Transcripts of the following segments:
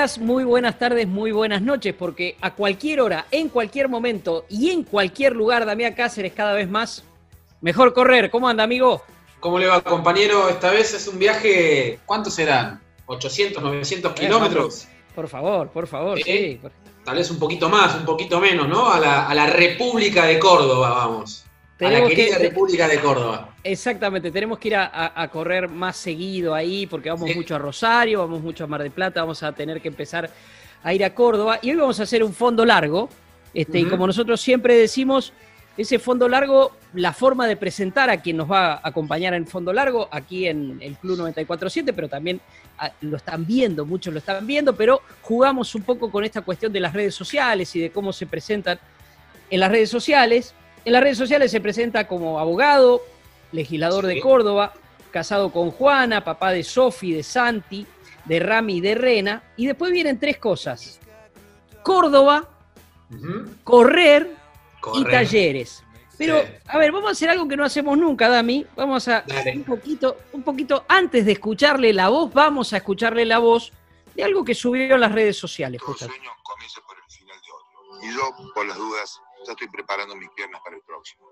Días, muy buenas tardes, muy buenas noches, porque a cualquier hora, en cualquier momento y en cualquier lugar, Damián Cáceres cada vez más, mejor correr. ¿Cómo anda, amigo? ¿Cómo le va, compañero? Esta vez es un viaje, ¿cuántos serán? ¿800, 900 kilómetros? Por favor, por favor, sí. Tal vez un poquito más, un poquito menos, ¿no? A la, a la República de Córdoba, vamos. A la querida República de Córdoba. Exactamente, tenemos que ir a, correr más seguido ahí porque vamos mucho a Rosario, vamos mucho a Mar del Plata, vamos a tener que empezar a ir a Córdoba y hoy vamos a hacer un fondo largo. Este, Y como nosotros siempre decimos, ese fondo largo, la forma de presentar a quien nos va a acompañar en fondo largo, aquí en el Club 947, pero también ah, lo están viendo, muchos lo están viendo, pero jugamos un poco con esta cuestión de las redes sociales y de cómo se presentan en las redes sociales. En las redes sociales se presenta como abogado, legislador de Córdoba, casado con Juana, papá de Sofi, de Santi, de Rami y de Rena. Y después vienen tres cosas. Córdoba, correr, y talleres. Pero, a ver, vamos a hacer algo que no hacemos nunca, Dami. Vamos a un poquito, un poquito antes de escucharle la voz, vamos a escucharle la voz de algo que subió en las redes sociales. Todo sueño comienza por el final de otro. Y yo, por las dudas, ya estoy preparando mis piernas para el próximo.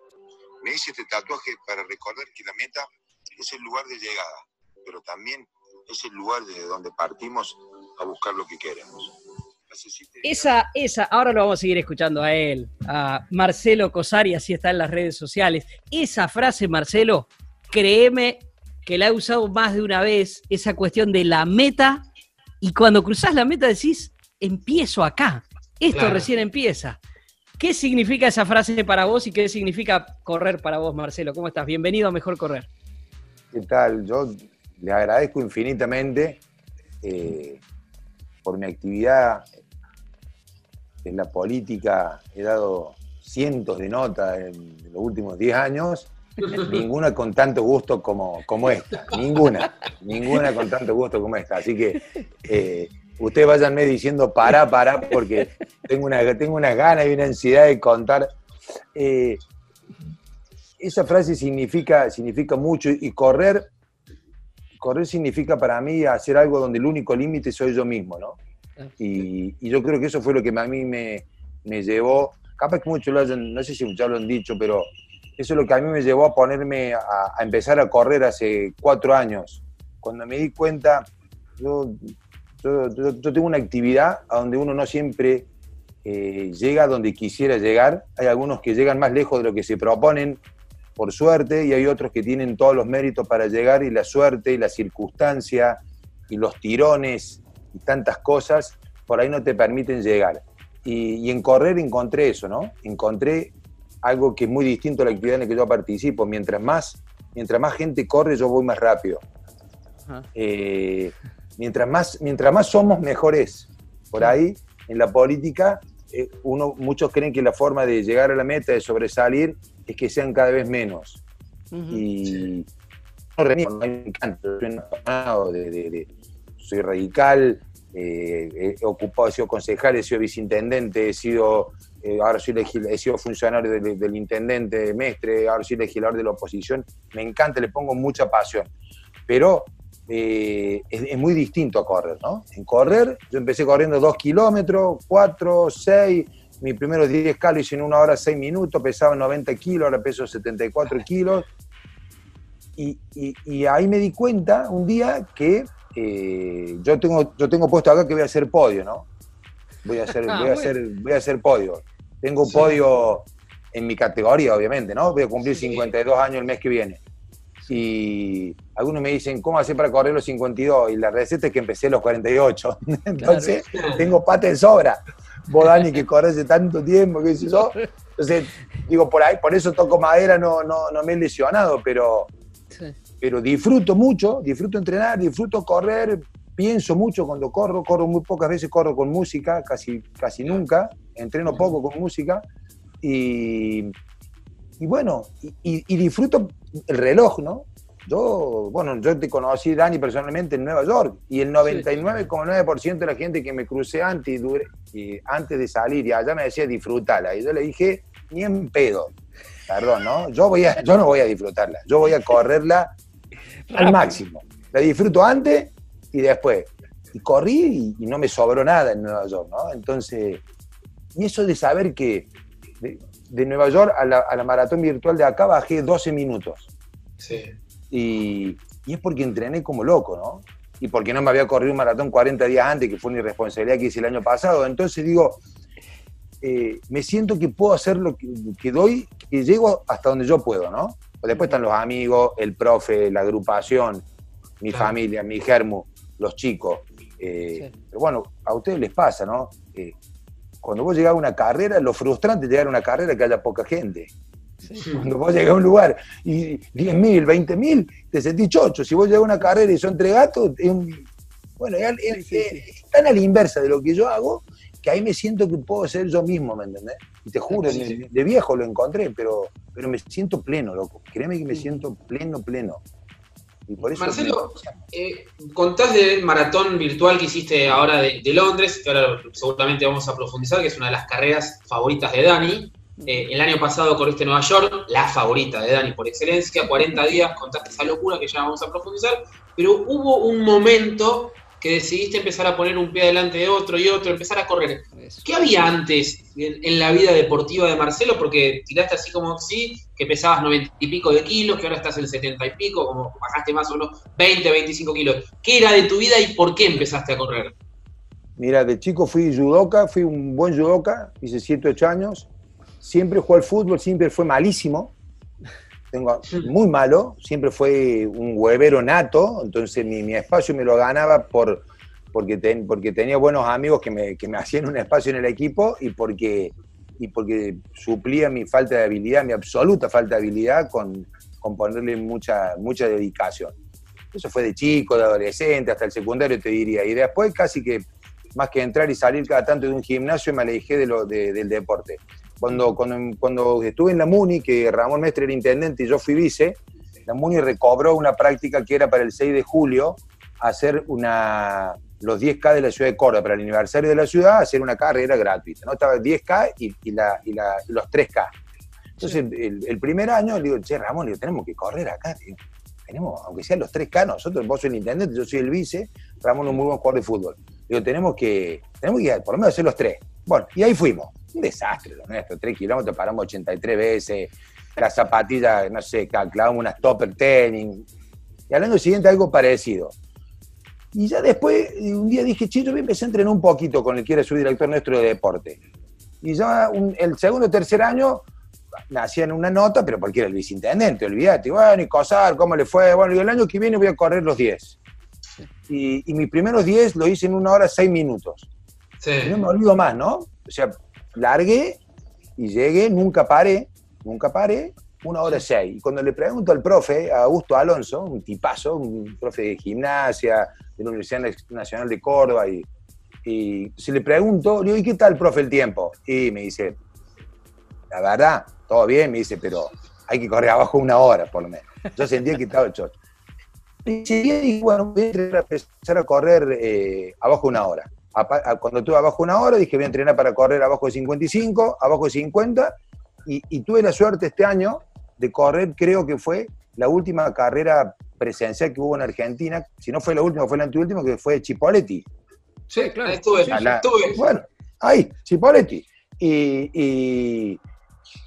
Me hice este tatuaje para recordar que la meta es el lugar de llegada, pero también es el lugar desde donde partimos a buscar lo que queremos. Esa, esa, ahora lo vamos a seguir escuchando a él, a Marcelo Cosari, así está en las redes sociales. Esa frase, Marcelo, créeme que la he usado más de una vez, esa cuestión de la meta, y cuando cruzas la meta decís, empiezo acá, esto recién empieza. ¿Qué significa esa frase para vos y qué significa correr para vos, Marcelo? ¿Cómo estás? Bienvenido a Mejor Correr. ¿Qué tal? Yo le agradezco infinitamente eh, por mi actividad en la política. He dado cientos de notas en los últimos 10 años, ninguna con tanto gusto como, como esta. Ninguna, ninguna con tanto gusto como esta. Así que eh, ustedes váyanme diciendo para, para, porque tengo, una, tengo unas ganas y una ansiedad de contar. Eh, esa frase significa, significa mucho y correr, correr significa para mí hacer algo donde el único límite soy yo mismo, ¿no? Y, yo creo que eso fue lo que a mí me, me llevó, capaz que muchos lo hayan, no sé si ya lo han dicho, pero eso es lo que a mí me llevó a ponerme a, a empezar a correr hace cuatro años. Cuando me di cuenta, yo yo, tengo una actividad a donde uno no siempre eh, llega donde quisiera llegar. Hay algunos que llegan más lejos de lo que se proponen, por suerte, y hay otros que tienen todos los méritos para llegar y la suerte y la circunstancia y los tirones y tantas cosas por ahí no te permiten llegar. Y, en correr encontré eso, ¿no? Encontré algo que es muy distinto a la actividad en la que yo participo. Mientras más, mientras más gente corre, yo voy más rápido. Eh, mientras más, mientras más somos, mejor es. Por ahí, en la política, eh, uno, muchos creen que la forma de llegar a la meta, de sobresalir, es que sean cada vez menos. Y no, me encanta, soy soy radical, eh, he ocupado, he sido concejal, he sido viceintendente, he sido, eh, ahora soy he sido funcionario del, intendente de Mestre, ahora soy legislador de la oposición. Me encanta, le pongo mucha pasión. Pero eh, es, muy distinto a correr, ¿no? En correr, yo empecé corriendo 2 kilómetros, 4, 6, mis primeros 10 calos hice en una hora 6 minutos, pesaba 90 kilos, ahora peso 74 kilos. Y, ahí me di cuenta un día que eh, yo, tengo, yo tengo puesto acá que voy a hacer podio, ¿no? Voy a hacer, ah, voy a hacer, voy a hacer podio. Tengo un podio en mi categoría, obviamente, ¿no? Voy a cumplir 52 años el mes que viene. Y algunos me dicen, ¿cómo hacer para correr los 52? Y la receta es que empecé los 48. Entonces, tengo pata de sobra. Vos, Dani, que corres hace tanto tiempo, qué sé yo. Entonces, digo, por ahí, por eso toco madera, no, no, no me he lesionado, pero, pero disfruto mucho, disfruto entrenar, disfruto correr, pienso mucho cuando corro, corro muy pocas veces, corro con música, casi, casi nunca, entreno poco con música, y, y bueno, y, disfruto el reloj, ¿no? Yo, bueno, yo te conocí, Dani, personalmente en Nueva York, y el 99,9% de la gente que me crucé antes, y, antes de salir y allá me decía disfrútala, y yo le dije, ni en pedo, perdón, ¿no? Yo, voy a, yo no voy a disfrutarla, yo voy a correrla al máximo. La disfruto antes y después. Y corrí y, no me sobró nada en Nueva York, ¿no? Entonces, y eso de saber que de, Nueva York a la, maratón virtual de acá bajé 12 minutos. Sí. Y, es porque entrené como loco, ¿no? Y porque no me había corrido un maratón 40 días antes, que fue una irresponsabilidad que hice el año pasado. Entonces digo, eh, me siento que puedo hacer lo que, doy, y llego hasta donde yo puedo, ¿no? Después están los amigos, el profe, la agrupación, mi familia, mi germo, los chicos. Eh, pero bueno, a ustedes les pasa, ¿no? cuando vos llegás a una carrera, lo frustrante es llegar a una carrera que haya poca gente. Cuando vos llegas a un lugar y 10.000, 20.000, te sentís chocho. Si vos llegas a una carrera y son tres gatos, es bueno, es, tan a la inversa de lo que yo hago que ahí me siento que puedo ser yo mismo, ¿me entendés? Y te juro, de viejo lo encontré, pero, pero me siento pleno, loco. Créeme que me siento pleno, pleno. Marcelo, eh, contás del maratón virtual que hiciste ahora de, Londres, que ahora seguramente vamos a profundizar, que es una de las carreras favoritas de Dani. Eh, el año pasado corriste Nueva York, la favorita de Dani por excelencia, 40 días, contaste esa locura que ya vamos a profundizar, pero hubo un momento que decidiste empezar a poner un pie adelante de otro y otro, empezar a correr. ¿Qué había antes en, la vida deportiva de Marcelo? Porque tiraste así como sí, que pesabas 90 y pico de kilos, que ahora estás en 70 y pico, como bajaste más o menos 20, 25 kilos. ¿Qué era de tu vida y por qué empezaste a correr? Mira, de chico fui judoka, fui un buen judoka, hice 7, 8 años. Siempre jugué al fútbol, siempre fue malísimo tengo muy malo, siempre fue un huevero nato, entonces mi, espacio me lo ganaba por, porque, porque tenía buenos amigos que me, que me, hacían un espacio en el equipo y porque, y porque suplía mi falta de habilidad, mi absoluta falta de habilidad con, con ponerle mucha, mucha dedicación. Eso fue de chico, de adolescente, hasta el secundario te diría. Y después casi que más que entrar y salir cada tanto de un gimnasio me alejé de lo, del deporte. Cuando, cuando, estuve en la MUNI, que Ramón Mestre era intendente y yo fui vice, la MUNI recobró una práctica que era para el 6 de julio, hacer una, los 10K de la ciudad de Córdoba, para el aniversario de la ciudad, hacer una carrera gratuita. ¿no? Estaba el 10K y, la, y, los 3K. Entonces, el, primer año, le digo, che, Ramón, tenemos que correr acá, Tenemos, aunque sean los 3K, nosotros, vos sos el intendente, yo soy el vice, Ramón es un muy buen jugador de fútbol. Digo, tenemos que, tenemos que por lo menos hacer los tres. Bueno, y ahí fuimos un desastre lo nuestro, tres kilómetros, paramos 83 veces, las zapatillas, no sé, clavamos unas topper tenis, y al año siguiente algo parecido. Y ya después, un día dije, chido, yo empecé a entrenar un poquito con el que era su director nuestro de deporte. Y ya el segundo o tercer año me hacían una nota, pero porque era el viceintendente, olvídate, bueno, y Cosar, ¿cómo le fue? Bueno, y el año que viene voy a correr los 10. Y, y mis primeros 10 lo hice en una hora, seis minutos. Sí. Y no me olvido más, ¿no? O sea, largué y llegué, nunca paré, nunca paré, una hora seis. Y cuando le pregunto al profe, a Augusto Alonso, un tipazo, un profe de gimnasia de la Universidad Nacional de Córdoba, y, y si le pregunto, le digo, ¿y qué tal, profe, el tiempo? Y me dice, la verdad, todo bien, me dice, pero hay que correr abajo una hora, por lo menos. Yo sentía que estaba chocho. Y bueno, voy a empezar a correr eh, abajo una hora cuando tuve abajo una hora, dije voy a entrenar para correr abajo de 55, abajo de 50, y, tuve la suerte este año de correr, creo que fue la última carrera presencial que hubo en Argentina, si no fue la última, fue la anteúltima, que fue Chipoletti. Sí, claro, estuve, estuve. Bueno, ahí, Chipoletti. Y,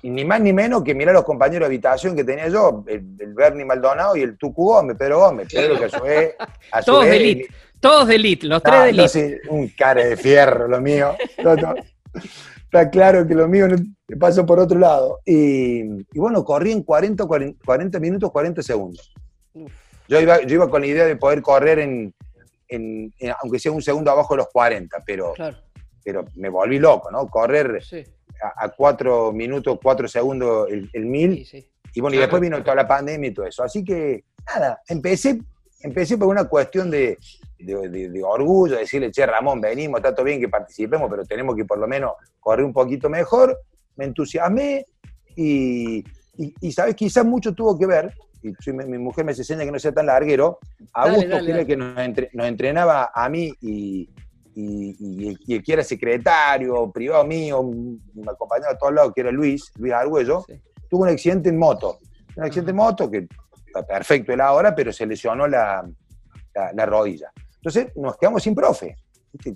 ni más ni menos que mirar los compañeros de habitación que tenía yo, el, Bernie Maldonado y el Tucu Gómez, Pedro Gómez, Pedro que a su vez... A Todos elite. Todos de elite, los tres de elite. un cara de fierro lo mío. Está claro que lo mío no, pasó por otro lado. Y, bueno, corrí en 40, 40, minutos, 40 segundos. Yo iba, yo iba con la idea de poder correr en, aunque sea un segundo abajo de los 40, pero, pero me volví loco, ¿no? Correr a, cuatro minutos, cuatro segundos el, mil. y bueno, y después vino toda la pandemia y todo eso. Así que, nada, empecé, empecé por una cuestión de, de, orgullo, decirle, che, Ramón, venimos, está todo bien que participemos, pero tenemos que por lo menos correr un poquito mejor. Me entusiasmé y, y, ¿sabes? Quizás mucho tuvo que ver, y mi, mujer me enseña que no sea tan larguero, Augusto, que era que nos, entrenaba a mí y, y, el que era secretario, privado mío, me acompañaba a todos lados, que era Luis, Luis Argüello, tuvo un accidente en moto. Un accidente en moto que está perfecto él ahora, pero se lesionó la, la, rodilla. Entonces nos quedamos sin profe.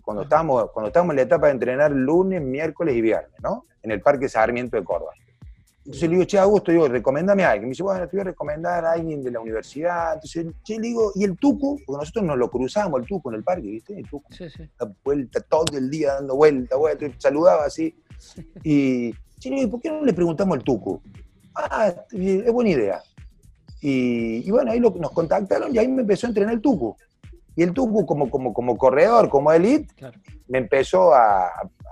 Cuando estábamos, cuando estábamos en la etapa de entrenar lunes, miércoles y viernes, ¿no? En el Parque Sarmiento de Córdoba. Entonces le digo, che, Augusto, digo, recomendame a alguien. Me dice, bueno, te voy a recomendar a alguien de la universidad. Entonces, che, le digo, ¿y el Tucu? Porque nosotros nos lo cruzamos, el Tucu, en el parque, ¿viste? El Tucu. Sí, sí. Da vuelta todo el día, dando vuelta, vuelta, saludaba así. Y, che, le digo, ¿por qué no le preguntamos al Tucu? Ah, es buena idea. Y, bueno, ahí nos contactaron y ahí me empezó a entrenar el Tucu. Y el Tucu, como, como, como corredor, como elite, me empezó a,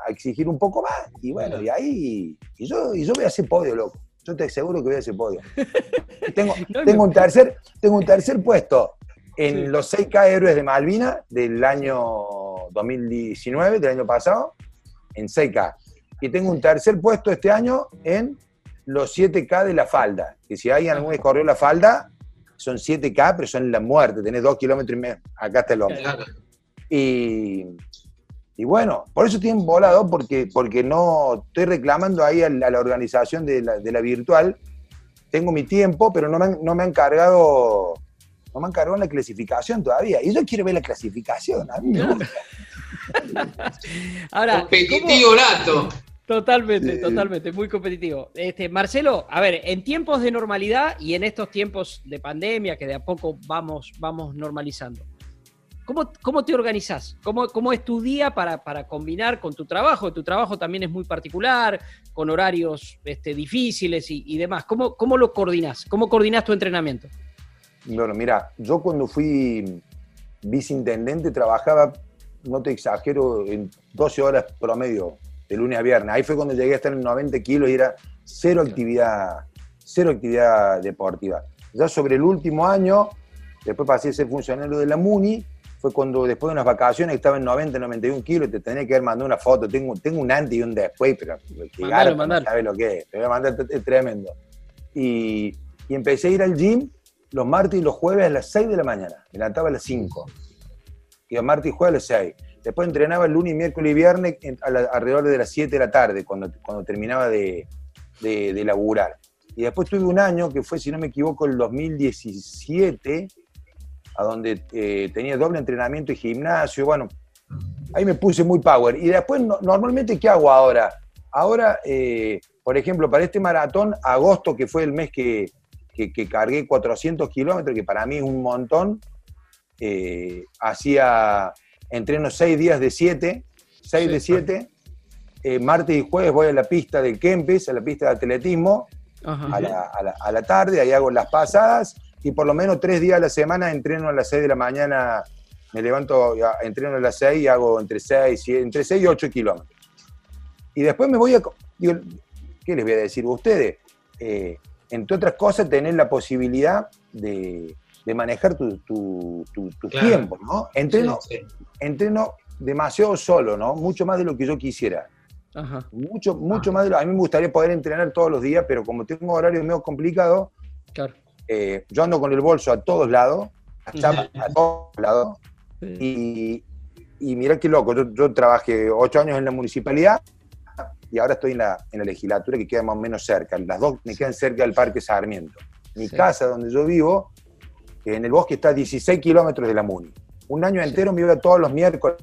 exigir un poco más. Y bueno, y ahí. Y yo, y yo voy a hacer podio, loco. Yo te aseguro que voy a hacer podio. tengo, tengo, un tercer, tengo un tercer puesto en los 6K héroes de Malvina del año 2019, del año pasado, en 6K. Y tengo un tercer puesto este año en los 7K de la falda. Que si alguien alguna vez corrió la falda, son 7K, pero son la muerte. Tenés dos kilómetros y medio. Acá está el hombre. Y, y bueno, por eso estoy volado, porque, porque no estoy reclamando ahí a la, organización de la, de la, virtual. Tengo mi tiempo, pero no me han, no me han cargado no me han cargado en la clasificación todavía. Y yo quiero ver la clasificación. A mí Ahora, Competitivo nato. Totalmente, totalmente, muy competitivo. Este, Marcelo, a ver, en tiempos de normalidad y en estos tiempos de pandemia que de a poco vamos, vamos normalizando, ¿cómo, cómo te organizás? ¿Cómo, ¿Cómo, es tu día para, para, combinar con tu trabajo? Tu trabajo también es muy particular, con horarios este, difíciles y, demás. ¿Cómo, ¿Cómo lo coordinás? ¿Cómo coordinás tu entrenamiento? Bueno, mira, yo cuando fui viceintendente trabajaba, no te exagero, en 12 horas promedio de lunes a viernes. Ahí fue cuando llegué a estar en 90 kilos y era cero actividad, cero actividad deportiva. Ya sobre el último año, después pasé a ser funcionario de la MUNI, fue cuando después de unas vacaciones estaba en 90, 91 kilos, te tenía que haber mandado una foto. Tengo, tengo un antes y un después, pero que sabes lo que es. Te voy a mandar, es tremendo. Y, y, empecé a ir al gym los martes y los jueves a las 6 de la mañana. Me levantaba a las 5. Y los martes y jueves a las 6. Después entrenaba el lunes, miércoles y viernes alrededor de las 7 de la tarde, cuando, cuando terminaba de, de, laburar. Y después tuve un año, que fue, si no me equivoco, el 2017, a donde eh, tenía doble entrenamiento y gimnasio. Bueno, ahí me puse muy power. Y después, normalmente, ¿qué hago ahora? Ahora, eh, por ejemplo, para este maratón, agosto, que fue el mes que, que, cargué 400 kilómetros, que para mí es un montón, eh, hacía entreno seis días de siete, seis de siete. Eh, martes y jueves voy a la pista del Kempes, a la pista de atletismo, a la, tarde, ahí hago las pasadas y por lo menos tres días a la semana entreno a las seis de la mañana, me levanto, entreno a las seis y hago entre seis, entre seis y ocho kilómetros. Y después me voy a... ¿Qué les voy a decir a ustedes? Eh, entre otras cosas, tener la posibilidad de, de manejar tu, tu, tiempo, ¿no? Entreno, entreno demasiado solo, ¿no? Mucho más de lo que yo quisiera. Mucho, mucho más de lo... A mí me gustaría poder entrenar todos los días, pero como tengo horario medio complicado, claro. Eh, yo ando con el bolso a todos lados, a, todos lados, y, y mirá qué loco, yo, trabajé ocho años en la municipalidad y ahora estoy en la, en la legislatura que queda más o menos cerca. Las dos me quedan cerca del Parque Sarmiento. Mi casa, donde yo vivo, que en el bosque está a 16 kilómetros de la MUNI. Un año entero me iba todos los miércoles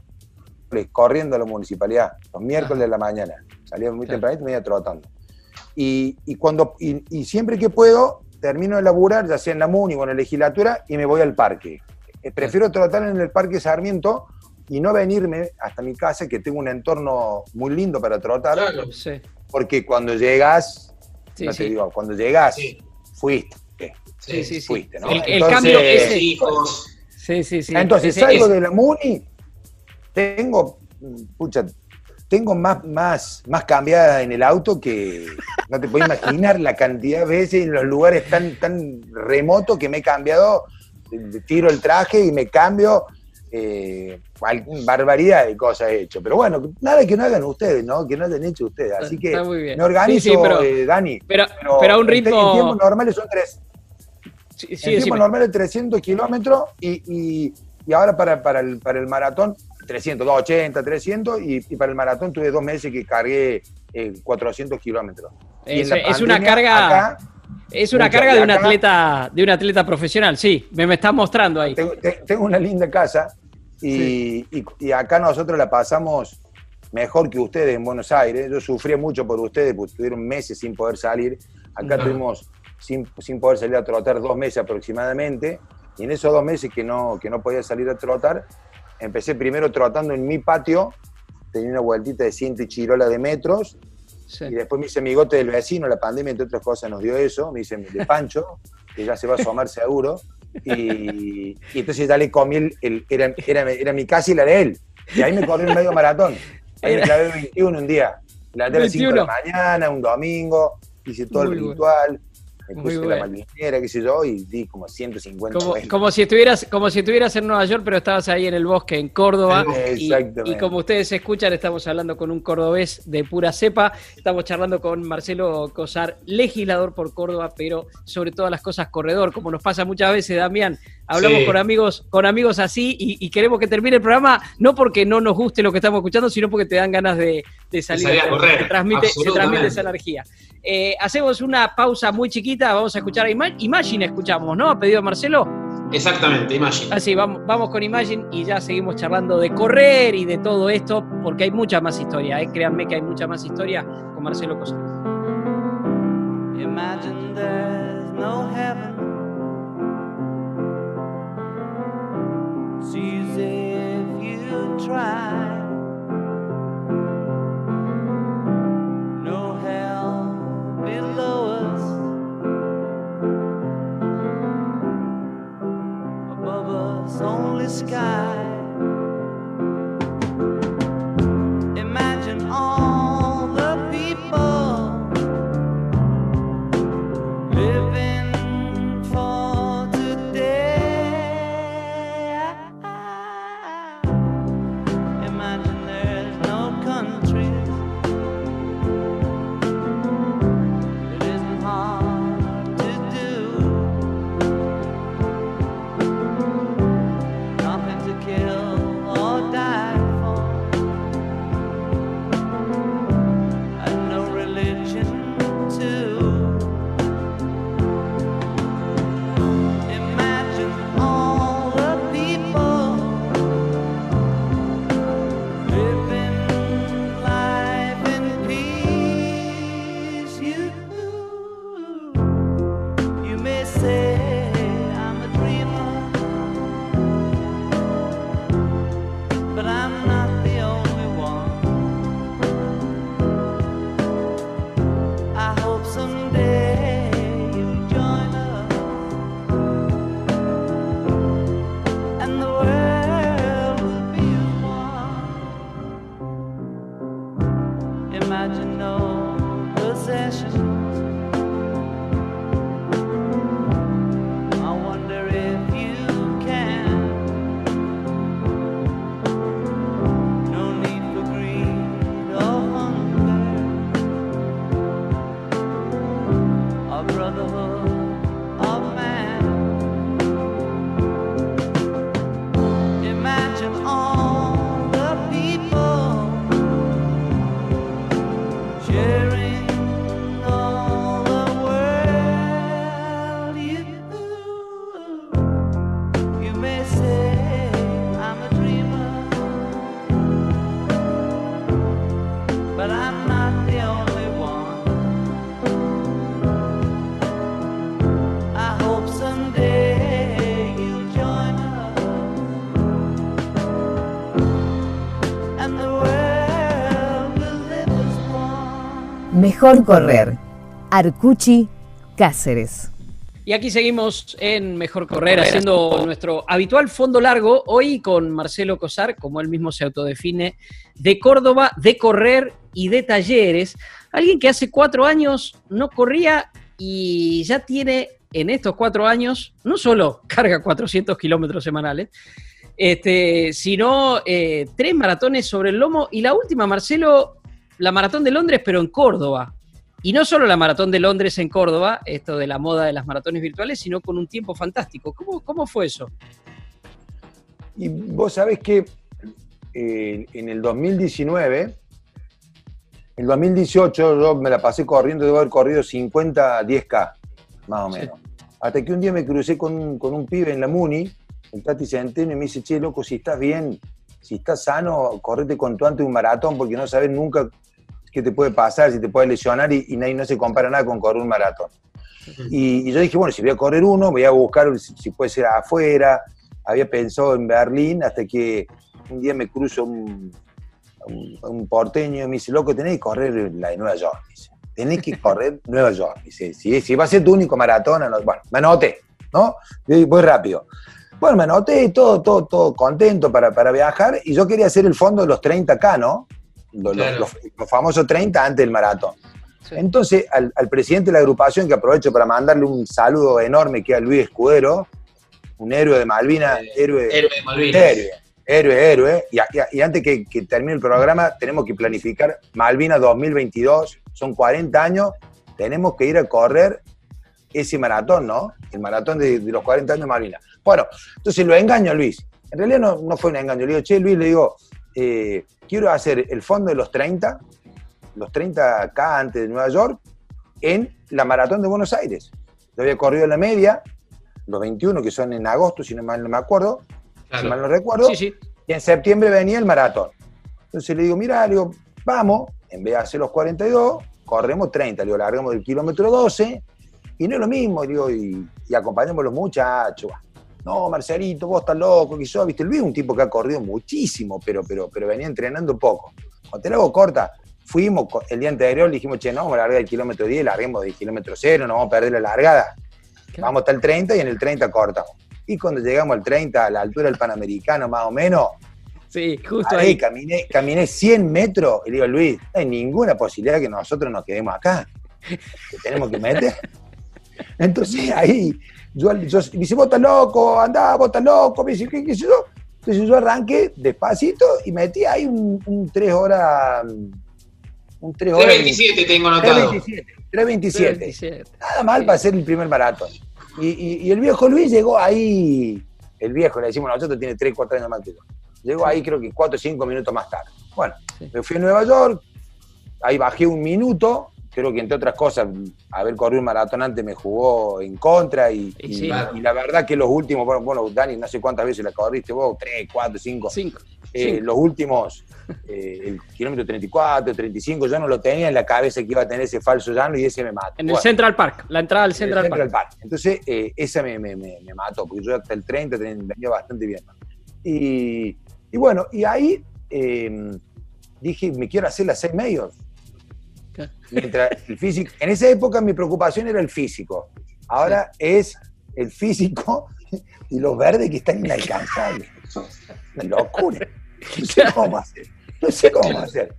corriendo a la municipalidad, los miércoles de la mañana. Salía muy temprano y me iba trotando. Y, cuando, y, siempre que puedo, termino de laburar, ya sea en la MUNI o en la legislatura, y me voy al parque. Eh, prefiero trotar en el Parque Sarmiento y no venirme hasta mi casa, que tengo un entorno muy lindo para trotar. Porque cuando llegas, no te digo, cuando llegas, fuiste Sí, sí, fuiste, ¿no? El, cambio es hijos. Sí, sí, sí. Entonces, salgo de la Muni, tengo, pucha, tengo más, más, más cambiada en el auto que no te puedes imaginar la cantidad de veces en los lugares tan, tan remotos que me he cambiado, tiro el traje y me cambio eh, barbaridad de cosas he hecho. Pero bueno, nada que no hagan ustedes, ¿no? Que no hayan hecho ustedes. Así que me organizo, eh, Dani. Pero, pero, a un ritmo. En tiempos normales son tres. Sí, en tiempos normales 300 kilómetros y, ahora para, para, el, para el maratón 300, 280, 300 y, para el maratón tuve dos meses que cargué 400 eh, kilómetros. Es, una carga. es una carga de un atleta de un atleta profesional, sí, me, me estás mostrando ahí. tengo, una linda casa y, acá nosotros la pasamos mejor que ustedes en Buenos Aires. Yo sufrí mucho por ustedes, porque tuvieron meses sin poder salir. Acá tuvimos sin, poder salir a trotar dos meses aproximadamente. Y en esos dos meses que no, que no podía salir a trotar, empecé primero trotando en mi patio, tenía una vueltita de ciento y chirola de metros. Y después me hice amigote del vecino, la pandemia, entre otras cosas, nos dio eso. Me hice de Pancho, que ya se va a asomar seguro. Y, entonces ya le comí, el, era, era, mi casa y la de él. Y ahí me corrí un medio maratón. Ahí me clavé 21 un día. La de las 5 de la mañana, un domingo, hice todo el ritual me puse la malinera, qué sé yo, y di como 150 como, como, si estuvieras Como si estuvieras en Nueva York, pero estabas ahí en el bosque, en Córdoba. Y, y, como ustedes escuchan, estamos hablando con un cordobés de pura cepa. Estamos charlando con Marcelo Cosar, legislador por Córdoba, pero sobre todas las cosas corredor, como nos pasa muchas veces, Damián. Hablamos con amigos, con amigos así y, queremos que termine el programa, no porque no nos guste lo que estamos escuchando, sino porque te dan ganas de, salir, a correr. transmite, se transmite esa energía. Eh, hacemos una pausa muy chiquita, vamos a escuchar a Imagine, escuchamos, ¿no? ¿Ha pedido Marcelo? Exactamente, Imagine. Así, vamos, vamos con Imagine y ya seguimos charlando de correr y de todo esto, porque hay mucha más historia, ¿eh? créanme que hay mucha más historia con Marcelo Cosa. Imagine there's no heaven. It's easy if you try. No hell below us. Above us, only sky. Mejor correr. Arcuchi, Cáceres. Y aquí seguimos en Mejor Correr, haciendo nuestro habitual fondo largo, hoy con Marcelo Cosar, como él mismo se autodefine, de Córdoba, de correr y de talleres. Alguien que hace cuatro años no corría y ya tiene en estos cuatro años, no solo carga 400 kilómetros semanales, este, sino eh, tres maratones sobre el lomo y la última, Marcelo, la maratón de Londres, pero en Córdoba. Y no solo la maratón de Londres en Córdoba, esto de la moda de las maratones virtuales, sino con un tiempo fantástico. ¿Cómo, cómo fue eso? Y vos sabés que eh, en el 2019, en el 2018 yo me la pasé corriendo, debo haber corrido 50 10K, más o menos. Hasta que un día me crucé con un, con un pibe en la Muni, el Tati Centeno, y me dice, che, loco, si estás bien, si estás sano, correte con tu antes un maratón, porque no sabes nunca qué te puede pasar, si te puede lesionar y, y no se compara nada con correr un maratón. Y, yo dije, bueno, si voy a correr uno, voy a buscar si, puede ser afuera. Había pensado en Berlín hasta que un día me cruzo un, un, porteño y me dice, loco, tenés que correr la de Nueva York. Dice, tenés que correr Nueva York. Dice, si, si va a ser tu único maratón, bueno, me anoté, ¿no? Voy rápido. Bueno, me anoté todo, todo, todo contento para, para viajar y yo quería hacer el fondo de los 30K, ¿no? Los, famosos 30 antes del maratón. Entonces, al, presidente de la agrupación, que aprovecho para mandarle un saludo enorme, que es Luis Escudero, un héroe de Malvinas, eh, héroe, héroe de Malvinas. Héroe, héroe, héroe. Y, antes que, termine el programa, tenemos que planificar Malvinas 2022, son 40 años, tenemos que ir a correr ese maratón, ¿no? El maratón de, los 40 años de Malvinas. Bueno, entonces lo engaño a Luis. En realidad no, no fue un engaño. Le digo, che, Luis, le digo, eh, quiero hacer el fondo de los 30, los 30K antes de Nueva York, en la maratón de Buenos Aires. Yo había corrido la media, los 21 que son en agosto, si no mal no me acuerdo, si mal no recuerdo, y en septiembre venía el maratón. Entonces le digo, mira, le digo, vamos, en vez de hacer los 42, corremos 30, le digo, largamos del kilómetro 12, y no es lo mismo, digo, y, y acompañamos a los muchachos no, Marcelito, vos estás loco, que yo, viste, Luis es un tipo que ha corrido muchísimo, pero, pero, pero venía entrenando poco. Cuando te la hago corta, fuimos el día anterior, le dijimos, che, no, vamos a largar el kilómetro 10, larguemos del kilómetro 0, no vamos a perder la largada. Vamos hasta el 30 y en el 30 cortamos. Y cuando llegamos al 30, a la altura del Panamericano, más o menos, Sí, justo ahí. Caminé, caminé 100 metros y le digo, Luis, no hay ninguna posibilidad que nosotros nos quedemos acá. Que tenemos que meter. Entonces ahí yo, yo, me dice, vos estás loco, andá, vos estás loco, me dice, ¿qué, qué sé yo? Entonces yo arranqué despacito y metí ahí un, un 3 horas. Un 3 horas. 3.27 tengo anotado. 3.27. Nada mal para hacer el primer maratón. Y, y, y, el viejo Luis llegó ahí, el viejo, le decimos nosotros, tiene 3, 4 años más que yo. Llegó ahí creo que 4 o 5 minutos más tarde. Bueno, me fui a Nueva York, ahí bajé un minuto creo que entre otras cosas, haber corrido un maratón antes me jugó en contra y, la verdad que los últimos, bueno, Dani, no sé cuántas veces la corriste vos, tres, cuatro, cinco. Cinco. Eh, los últimos, eh, el kilómetro 34, 35, yo no lo tenía en la cabeza que iba a tener ese falso llano y ese me mató. En el Central Park, la entrada al Central, Park. Entonces, eh, esa me, me, mató, porque yo hasta el 30 venía bastante bien. Y, y bueno, y ahí dije, me quiero hacer las seis medios Mientras el físico, en esa época mi preocupación era el físico. Ahora es el físico y los verdes que están inalcanzables. Una locura. No sé cómo hacer. No sé cómo hacer.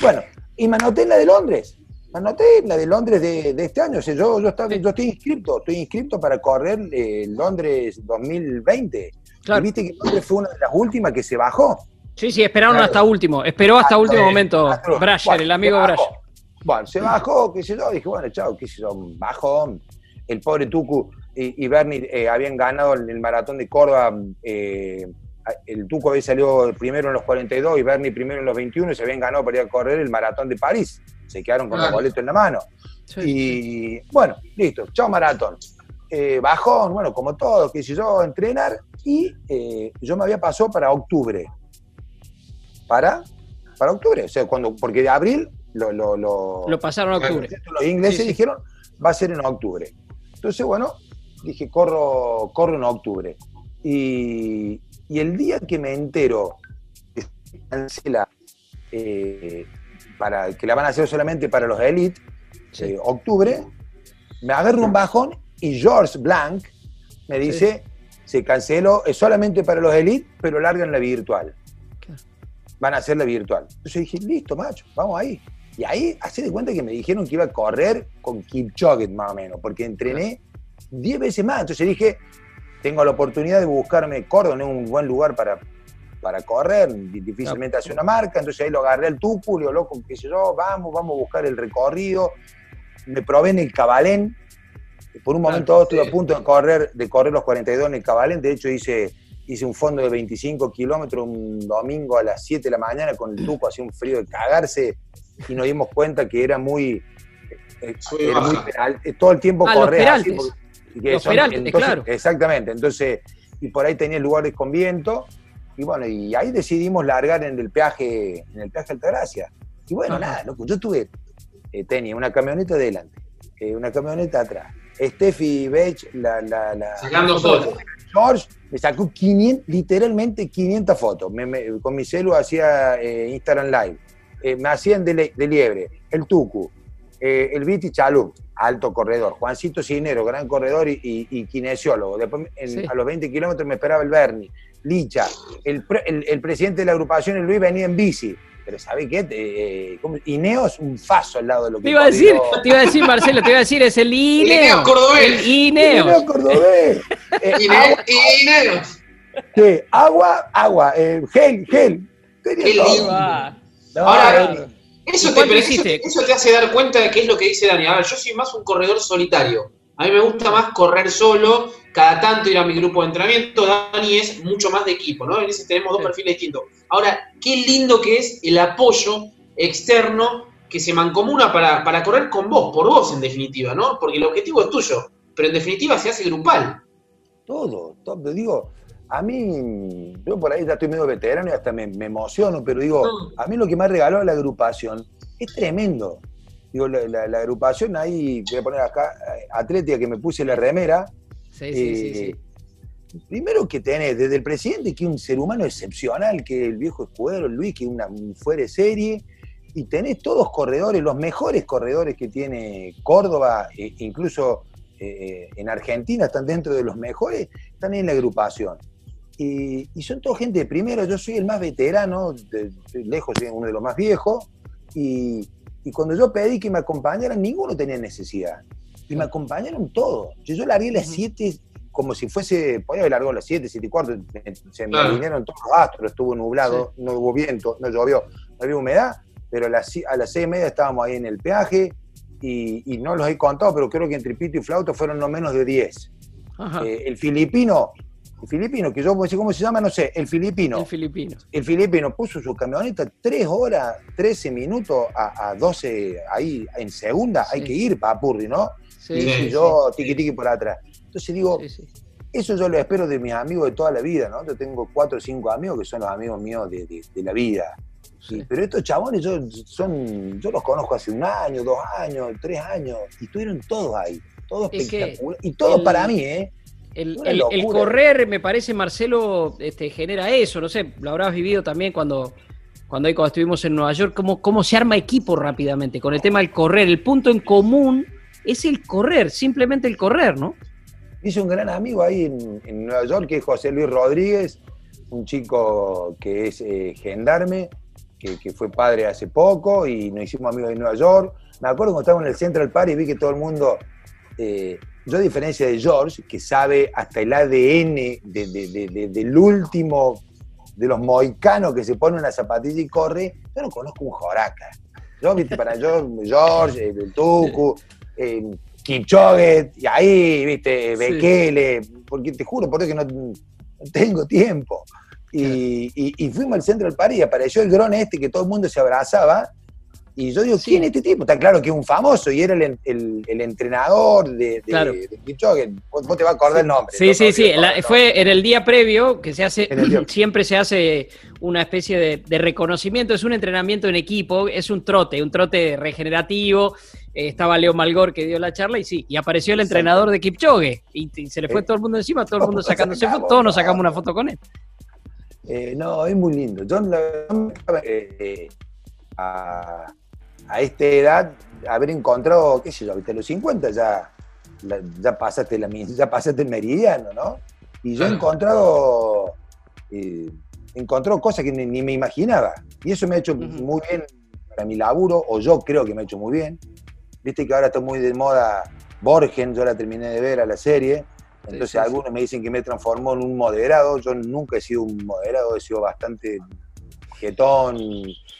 Bueno, y me anoté en la de Londres. Me anoté en la de Londres de, este año. O sea, yo, yo, yo, estoy inscrito, estoy inscrito para correr eh, Londres 2020. Y viste que Londres fue una de las últimas que se bajó. Sí, sí, esperaron hasta último. Esperó hasta último momento. Brasher, el amigo Brasher. Bueno, se bajó, qué sé yo, dije, bueno, chao, qué sé yo, bajó. El pobre Tucu y, Bernie eh, habían ganado el, maratón de Córdoba. Eh, el Tucu había salido primero en los 42 y Bernie primero en los 21 y se habían ganado para ir a correr el maratón de París. Se quedaron con los boletos en la mano. y bueno, listo, chao maratón. Eh, bajón, bueno, como todo, qué sé yo, entrenar. Y yo me había pasado para octubre. ¿Para? Para octubre, o sea, cuando, porque de abril lo, lo, pasaron a octubre. Los ingleses dijeron, va a ser en octubre. Entonces, bueno, dije, corro, corro en octubre. Y, el día que me entero que cancela, eh, para, que la van a hacer solamente para los elites, eh, octubre, me agarro un bajón Y George Blanc me dice, se canceló, es solamente para los elites, pero largan la virtual. Van a hacer la virtual. Entonces dije, listo, macho, vamos ahí. Y ahí, hace de cuenta que me dijeron que iba a correr con Kipchoge más o menos, porque entrené 10 veces más. Entonces dije, tengo la oportunidad de buscarme Córdoba, es un buen lugar para, para correr, difícilmente hace una marca, entonces ahí lo agarré al tupu, le loco, qué sé yo, vamos, vamos a buscar el recorrido. Me probé en el Cabalén, por un momento estuve a punto de correr, de correr los 42 en el Cabalén, de hecho hice, hice un fondo de 25 kilómetros un domingo a las 7 de la mañana con el tupo, hacía un frío de cagarse y nos dimos cuenta que era muy, eh, era muy eh, todo el tiempo ah, correr así. los claro. Exactamente, entonces, y por ahí tenía lugares con viento, y bueno, y ahí decidimos largar en el peaje, en el peaje Altagracia. Y bueno, nada, loco, yo tuve, eh, tenía una camioneta delante, una camioneta atrás. Steffi Bech, la, la, la Sacando fotos. George me sacó 500, literalmente 500 fotos. con mi celu hacía Instagram Live. Eh, me hacían de, liebre, el Tucu, eh, el Viti Chalú, alto corredor, Juancito Cinero, gran corredor y, kinesiólogo. Después, a los 20 kilómetros me esperaba el Berni, Licha, el, presidente de la agrupación, el Luis, venía en bici. Pero ¿sabe qué? Eh, Ineos, un faso al lado de lo que te iba a decir, Te iba a decir, Marcelo, te iba a decir, es el Ineos. Ineos cordobés. Ineos. Ineos cordobés. Ineos. ¿Qué? Agua, agua, gel, gel. Qué Ahora, eso te, eso, te, hace dar cuenta de qué es lo que dice Dani. A ver, yo soy más un corredor solitario. A mí me gusta más correr solo, cada tanto ir a mi grupo de entrenamiento. Dani es mucho más de equipo, ¿no? En ese tenemos dos perfiles distintos. Ahora, qué lindo que es el apoyo externo que se mancomuna para, para correr con vos, por vos en definitiva, ¿no? Porque el objetivo es tuyo, pero en definitiva se hace grupal. Todo, todo, digo, a mí, yo por ahí ya estoy medio veterano y hasta me, emociono, pero digo, a mí lo que me ha regalado la agrupación es tremendo. Digo, la, agrupación ahí, voy a poner acá, eh, Atlética, que me puse la remera. Sí, sí, sí, eh, Primero que tenés, desde el presidente, que es un ser humano excepcional, que el viejo escudero Luis, que es una fuera serie, y tenés todos corredores, los mejores corredores que tiene Córdoba, e incluso eh, en Argentina están dentro de los mejores, están en la agrupación. Y, son toda gente de primero, yo soy el más veterano, de, lejos soy uno de los más viejos, y, cuando yo pedí que me acompañaran, ninguno tenía necesidad. Y me acompañaron todos. Yo, yo largué las 7 como si fuese, podía haber largado las 7, 7 y cuarto, se me alinearon todos los astros, estuvo nublado, no hubo viento, no llovió, no había humedad, pero a las, a las 6 y media estábamos ahí en el peaje, y, no los he contado, pero creo que entre pito y flauta fueron no menos de 10. Eh, el filipino el filipino, que yo no sé cómo se llama, no sé, el filipino. El filipino. El filipino puso su camioneta 3 horas, 13 minutos a, 12 ahí en segunda, hay que ir para Purri, ¿no? Sí, y yo tiqui tiqui por atrás. Entonces digo, eso yo lo espero de mis amigos de toda la vida, ¿no? Yo tengo 4 o 5 amigos que son los amigos míos de, la vida. pero estos chabones yo, son, yo los conozco hace un año, dos años, tres años, y estuvieron todos ahí, todos espectaculares. Y todos para mí, ¿eh? El, correr, me parece, Marcelo, este, genera eso. No sé, lo habrás vivido también cuando, cuando, cuando estuvimos en Nueva York, cómo, cómo se arma equipo rápidamente con el tema del correr. El punto en común es el correr, simplemente el correr, ¿no? Hice un gran amigo ahí en, Nueva York, que es José Luis Rodríguez, un chico que es eh, gendarme, que, fue padre hace poco y nos hicimos amigos de Nueva York. Me acuerdo cuando estábamos en el Central Park y vi que todo el mundo eh, yo a diferencia de George, que sabe hasta el ADN del último de los moicanos que se pone una zapatilla y corre, yo no conozco un Joraca. Yo, viste, para yo, George, el Tucu, eh, Kipchoge, y ahí, viste, Bekele, porque te juro, por eso que no, tengo tiempo. Y, fuimos al centro del París y apareció el grone este que todo el mundo se abrazaba y yo digo, ¿quién es este tipo? Está claro que es un famoso y era el, entrenador de, de, Vos, te vas a acordar el nombre. Sí, sí, sí. fue en el día previo que se hace, siempre se hace una especie de, reconocimiento. Es un entrenamiento en equipo, es un trote, un trote regenerativo. Eh, estaba Leo Malgor que dio la charla y sí, y apareció el entrenador de Kipchoge y, se le fue eh, todo el mundo encima, todo el mundo sacándose fotos, todos nos sacamos una foto con él. Eh, no, es muy lindo. Yo a, a esta edad, haber encontrado, qué sé yo, a los 50 ya ya, pasaste la, ya pasaste el meridiano, ¿no? Y yo he encontrado, eh, encontrado cosas que ni, me imaginaba. Y eso me ha hecho muy bien para mi laburo, o yo creo que me ha hecho muy bien. Viste que ahora está muy de moda Borgen, yo la terminé de ver a la serie. Entonces algunos me dicen que me transformó en un moderado. Yo nunca he sido un moderado, he sido bastante jetón,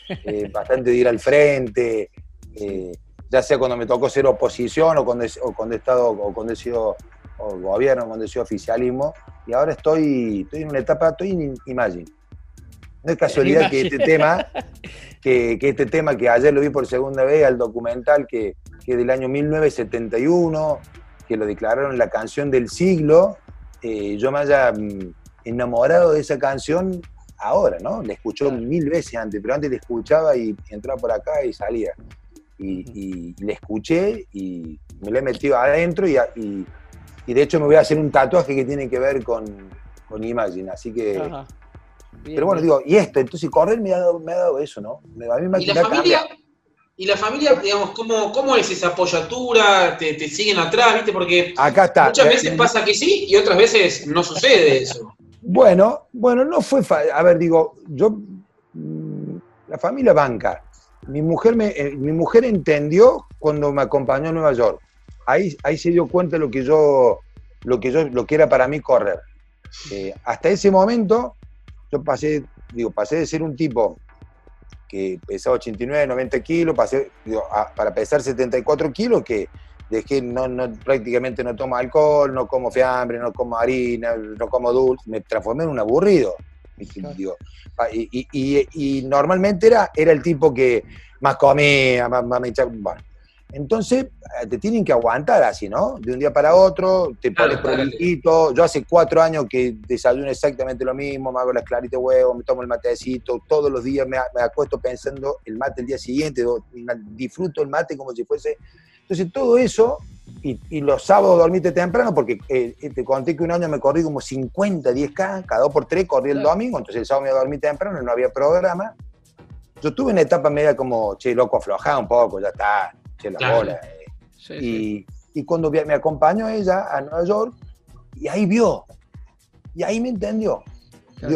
eh, bastante de ir al frente. Eh, ya sea cuando me tocó ser oposición o cuando, he, cuando he estado o cuando he sido gobierno, cuando he sido oficialismo, y ahora estoy, estoy en una etapa, estoy en Imagine. No es casualidad que este tema, que, este tema que ayer lo vi por segunda vez, al documental que, que del año 1971, que lo declararon la canción del siglo, eh, yo me haya mm, enamorado de esa canción ahora, ¿no? La escuchó mil veces antes, pero antes la escuchaba y entraba por acá y salía y, le escuché y me lo he metido adentro y, y, de hecho me voy a hacer un tatuaje que tiene que ver con, con Imagine, así que... pero bueno, digo, y esto, entonces correr me ha dado, me ha dado eso, ¿no? A mí me ¿Y, la familia, y la familia, digamos, ¿cómo, cómo es esa apoyatura? ¿Te, ¿Te, siguen atrás, viste? Porque Acá está. muchas veces pasa que sí y otras veces no sucede eso. Bueno, bueno, no fue fácil. A ver, digo, yo, mm, la familia banca, mi mujer, me, eh, mi mujer entendió cuando me acompañó a Nueva York. Ahí, ahí se dio cuenta lo que yo, lo que yo, lo que era para mí correr. Eh, hasta ese momento, yo pasé, digo, pasé de ser un tipo que pesaba 89, 90 kilos, pasé para pesar 74 kilos, que dejé, no, no, prácticamente no tomo alcohol, no como fiambre, no como harina, no como dulce, me transformé en un aburrido. Y, normalmente era, era el tipo que más comía, más, más bueno. Entonces eh, te tienen que aguantar así, ¿no? De un día para otro, te pones prolijito. Yo hace cuatro años que desayuno exactamente lo mismo, me hago las claritas de huevo, me tomo el matecito, todos los días me, me acuesto pensando el mate el día siguiente, disfruto el mate como si fuese. Entonces todo eso y, los sábados dormiste temprano, porque eh, te conté que un año me corrí como 50, 10K, cada dos por tres corrí el domingo, entonces el sábado me dormí temprano, no había programa. Yo tuve una etapa media como, che, loco, aflojada un poco, ya está, che, la bola. Eh. y, y, cuando me acompañó ella a Nueva York, y ahí vio, y ahí me entendió.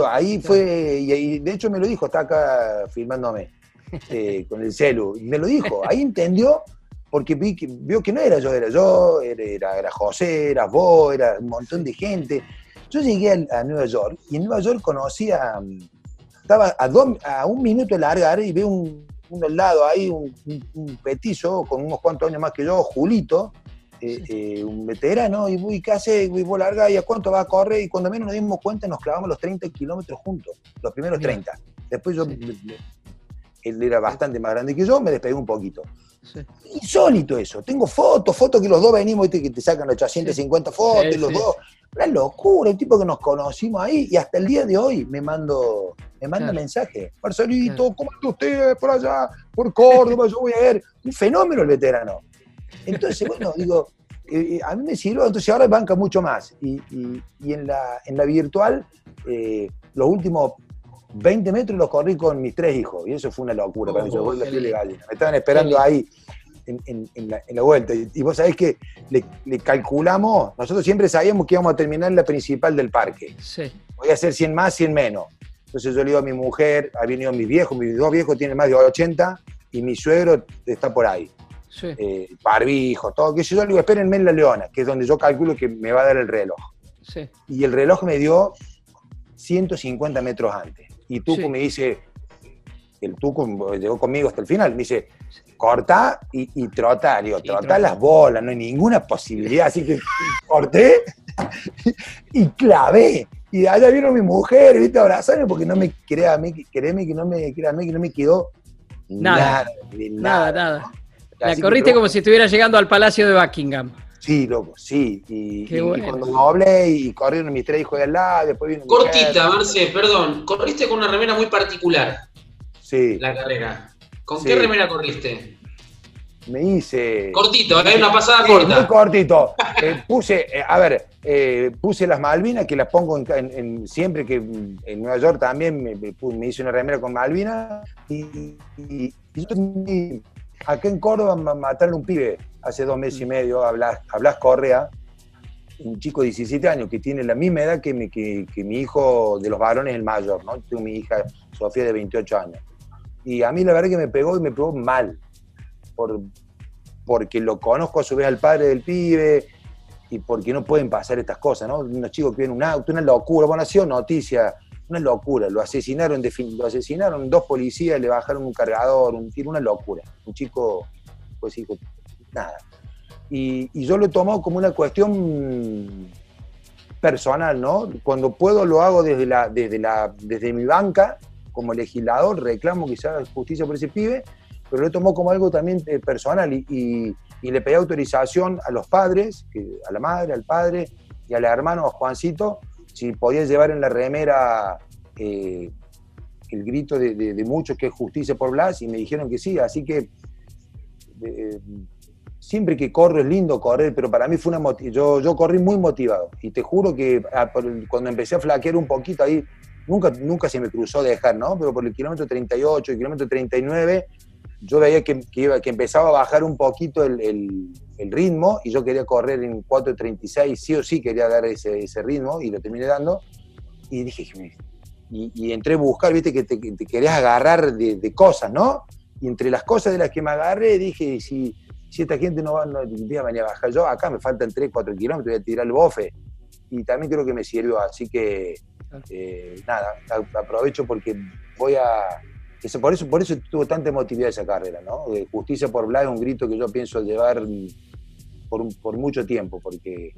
ahí fue, y, de hecho me lo dijo, está acá filmándome eh, con el celu, me lo dijo, ahí entendió porque vi que, vio que no era yo, era yo, era, era, José, era vos, era un montón de gente. Yo llegué a, Nueva York y en Nueva York conocí a. Estaba a, a un minuto de largar y veo un, un lado ahí, un, un, petizo con unos cuantos años más que yo, Julito, eh, eh, un veterano, y voy, ¿qué hace? Y voy a largar, ¿y a cuánto va a correr? Y cuando menos nos dimos cuenta, nos clavamos los 30 kilómetros juntos, los primeros 30. Después yo, él era bastante más grande que yo, me despegué un poquito. Insólito eso. Tengo fotos, fotos que los dos venimos, ¿viste? que te sacan 850 fotos, los dos. Una locura, un tipo que nos conocimos ahí y hasta el día de hoy me mando, me manda mensaje. Marcelito, ¿cómo está usted por allá, por Córdoba? Yo voy a ver. Un fenómeno el veterano. Entonces, bueno, digo, eh, eh, a mí me sirve, entonces ahora banca mucho más. Y, en, la, en la virtual, eh, los últimos 20 metros los corrí con mis tres hijos, y eso fue una locura para mí. Yo la Me estaban esperando ahí en, la, vuelta. Y, vos sabés que le, calculamos, nosotros siempre sabíamos que íbamos a terminar en la principal del parque. Sí. Voy a hacer 100 más, 100 menos. Entonces yo le digo a mi mujer, ha venido mis viejos, mis dos viejos tienen más de 80 y mi suegro está por ahí. Sí. Eh, barbijo, todo. Que yo le digo, espérenme en la Leona, que es donde yo calculo que me va a dar el reloj. Sí. Y el reloj me dio 150 metros antes. Y Tuco me dice, el Tuco llegó conmigo hasta el final, me dice, corta y, y trota, digo, trota las bolas, no hay ninguna posibilidad, así que corté y clavé. Y allá vino mi mujer, viste, abrazarme porque no me crea a mí, créeme que no me crea a mí que no me quedó nada, nada, nada. La corriste como si estuviera llegando al Palacio de Buckingham. Sí, loco, sí. Y, cuando hablé y corrieron mis tres hijos de al lado, después vino. Cortita, Marce, perdón. Corriste con una remera muy particular. Sí. La carrera. ¿Con qué remera corriste? Me hice. Cortito, hay una pasada corta. Muy cortito. Eh, puse, eh, a ver, eh, puse las Malvinas, que las pongo en, siempre que en Nueva York también me, hice una remera con Malvinas. Y, y, yo acá en Córdoba mataron un pibe hace dos meses y medio, hablas, hablas Correa, un chico de 17 años que tiene la misma edad que mi, que, mi hijo de los varones, el mayor, ¿no? Tengo mi hija Sofía de 28 años. Y a mí la verdad que me pegó y me pegó mal, por, porque lo conozco a su vez al padre del pibe y porque no pueden pasar estas cosas, ¿no? Unos chicos que vienen un auto, una locura, bueno, ha sido noticia, una locura, lo asesinaron, lo asesinaron dos policías, le bajaron un cargador, un tiro, una locura. Un chico, pues hijo, nada. Y, yo lo tomo como una cuestión personal, ¿no? Cuando puedo lo hago desde, la, desde, la, desde mi banca, como legislador, reclamo haga justicia por ese pibe, pero lo tomo como algo también eh, personal y, le pedí autorización a los padres, a la madre, al padre y al hermano, a Juancito, si podía llevar en la remera eh, el grito de, muchos que es justicia por Blas y me dijeron que sí, así que eh, siempre que corro es lindo correr, pero para mí fue una yo, yo corrí muy motivado y te juro que ah, cuando empecé a flaquear un poquito ahí, nunca, nunca se me cruzó dejar, ¿no? Pero por el kilómetro 38, el kilómetro 39, yo veía que, iba, que empezaba a bajar un poquito el, ritmo y yo quería correr en 4.36, sí o sí quería dar ese, ritmo y lo terminé dando. Y dije, y, entré a buscar, viste, que te, querías agarrar de, de, cosas, ¿no? Y entre las cosas de las que me agarré, dije, si si esta gente no va, no, día venía a bajar yo, acá me faltan 3, 4 kilómetros, voy a tirar el bofe. Y también creo que me sirvió, así que eh, nada, aprovecho porque voy a... Eso, por, eso, por eso tuvo tanta emotividad esa carrera, ¿no? justicia por Blas es un grito que yo pienso llevar por, por mucho tiempo, porque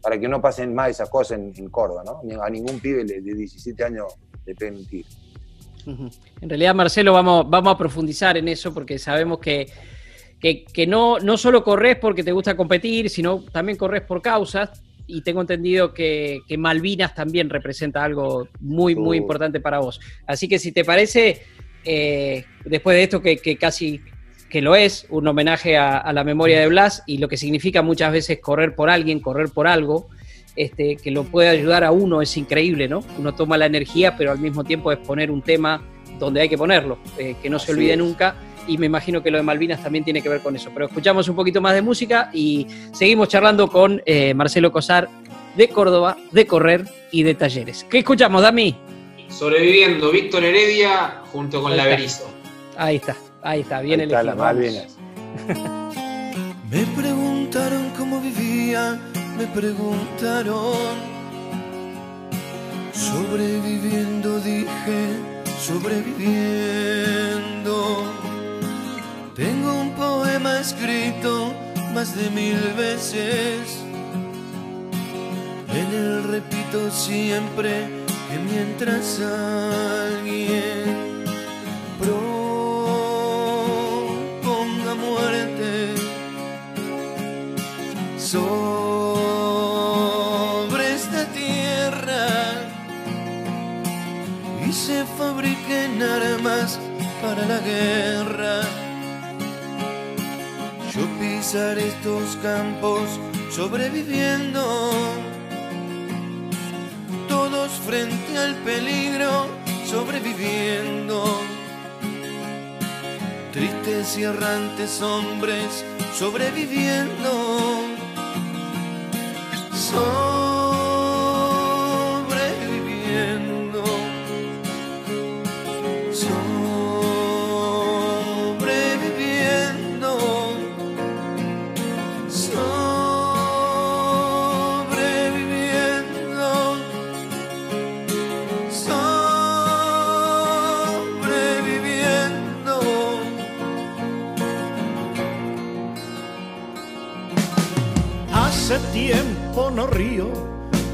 para que no pasen más esas cosas en, Córdoba, ¿no? A ningún pibe de 17 años le peguen un tiro. En realidad, Marcelo, vamos, vamos a profundizar en eso porque sabemos que que, no, no solo corres porque te gusta competir, sino también corres por causas. Y tengo entendido que, Malvinas también representa algo muy, muy importante para vos. Así que si te parece, eh, después de esto que, casi que lo es, un homenaje a, la memoria de Blas y lo que significa muchas veces correr por alguien, correr por algo, este, que lo puede ayudar a uno, es increíble, ¿no? Uno toma la energía, pero al mismo tiempo es poner un tema donde hay que ponerlo, eh, que no se olvide nunca y me imagino que lo de Malvinas también tiene que ver con eso. Pero escuchamos un poquito más de música y seguimos charlando con eh, Marcelo Cosar de Córdoba, de Correr y de Talleres. ¿Qué escuchamos, Dami? Sobreviviendo, Víctor Heredia junto con la Berizo. Ahí está, ahí está, bien elegido. Está Malvinas. me preguntaron cómo vivía, me preguntaron. Sobreviviendo, dije, sobreviviendo. Tengo un poema escrito más de mil veces. En él repito siempre que mientras alguien proponga muerte sobre esta tierra y se fabriquen armas para la guerra. Estos campos sobreviviendo, todos frente al peligro sobreviviendo. Tristes y errantes hombres sobreviviendo. no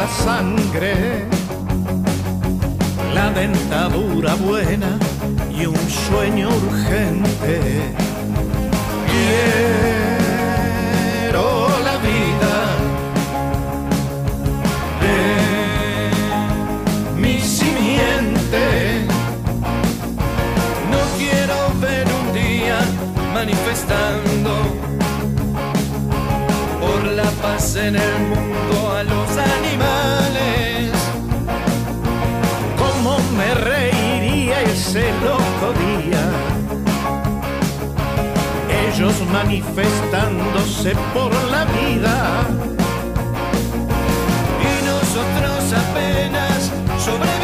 la sangre, la dentadura buena y un sueño urgente. Quiero la vida de mi simiente. No quiero ver un día manifestando por la paz en el mundo manifestándose por la vida. Y nosotros apenas sobreviviendo.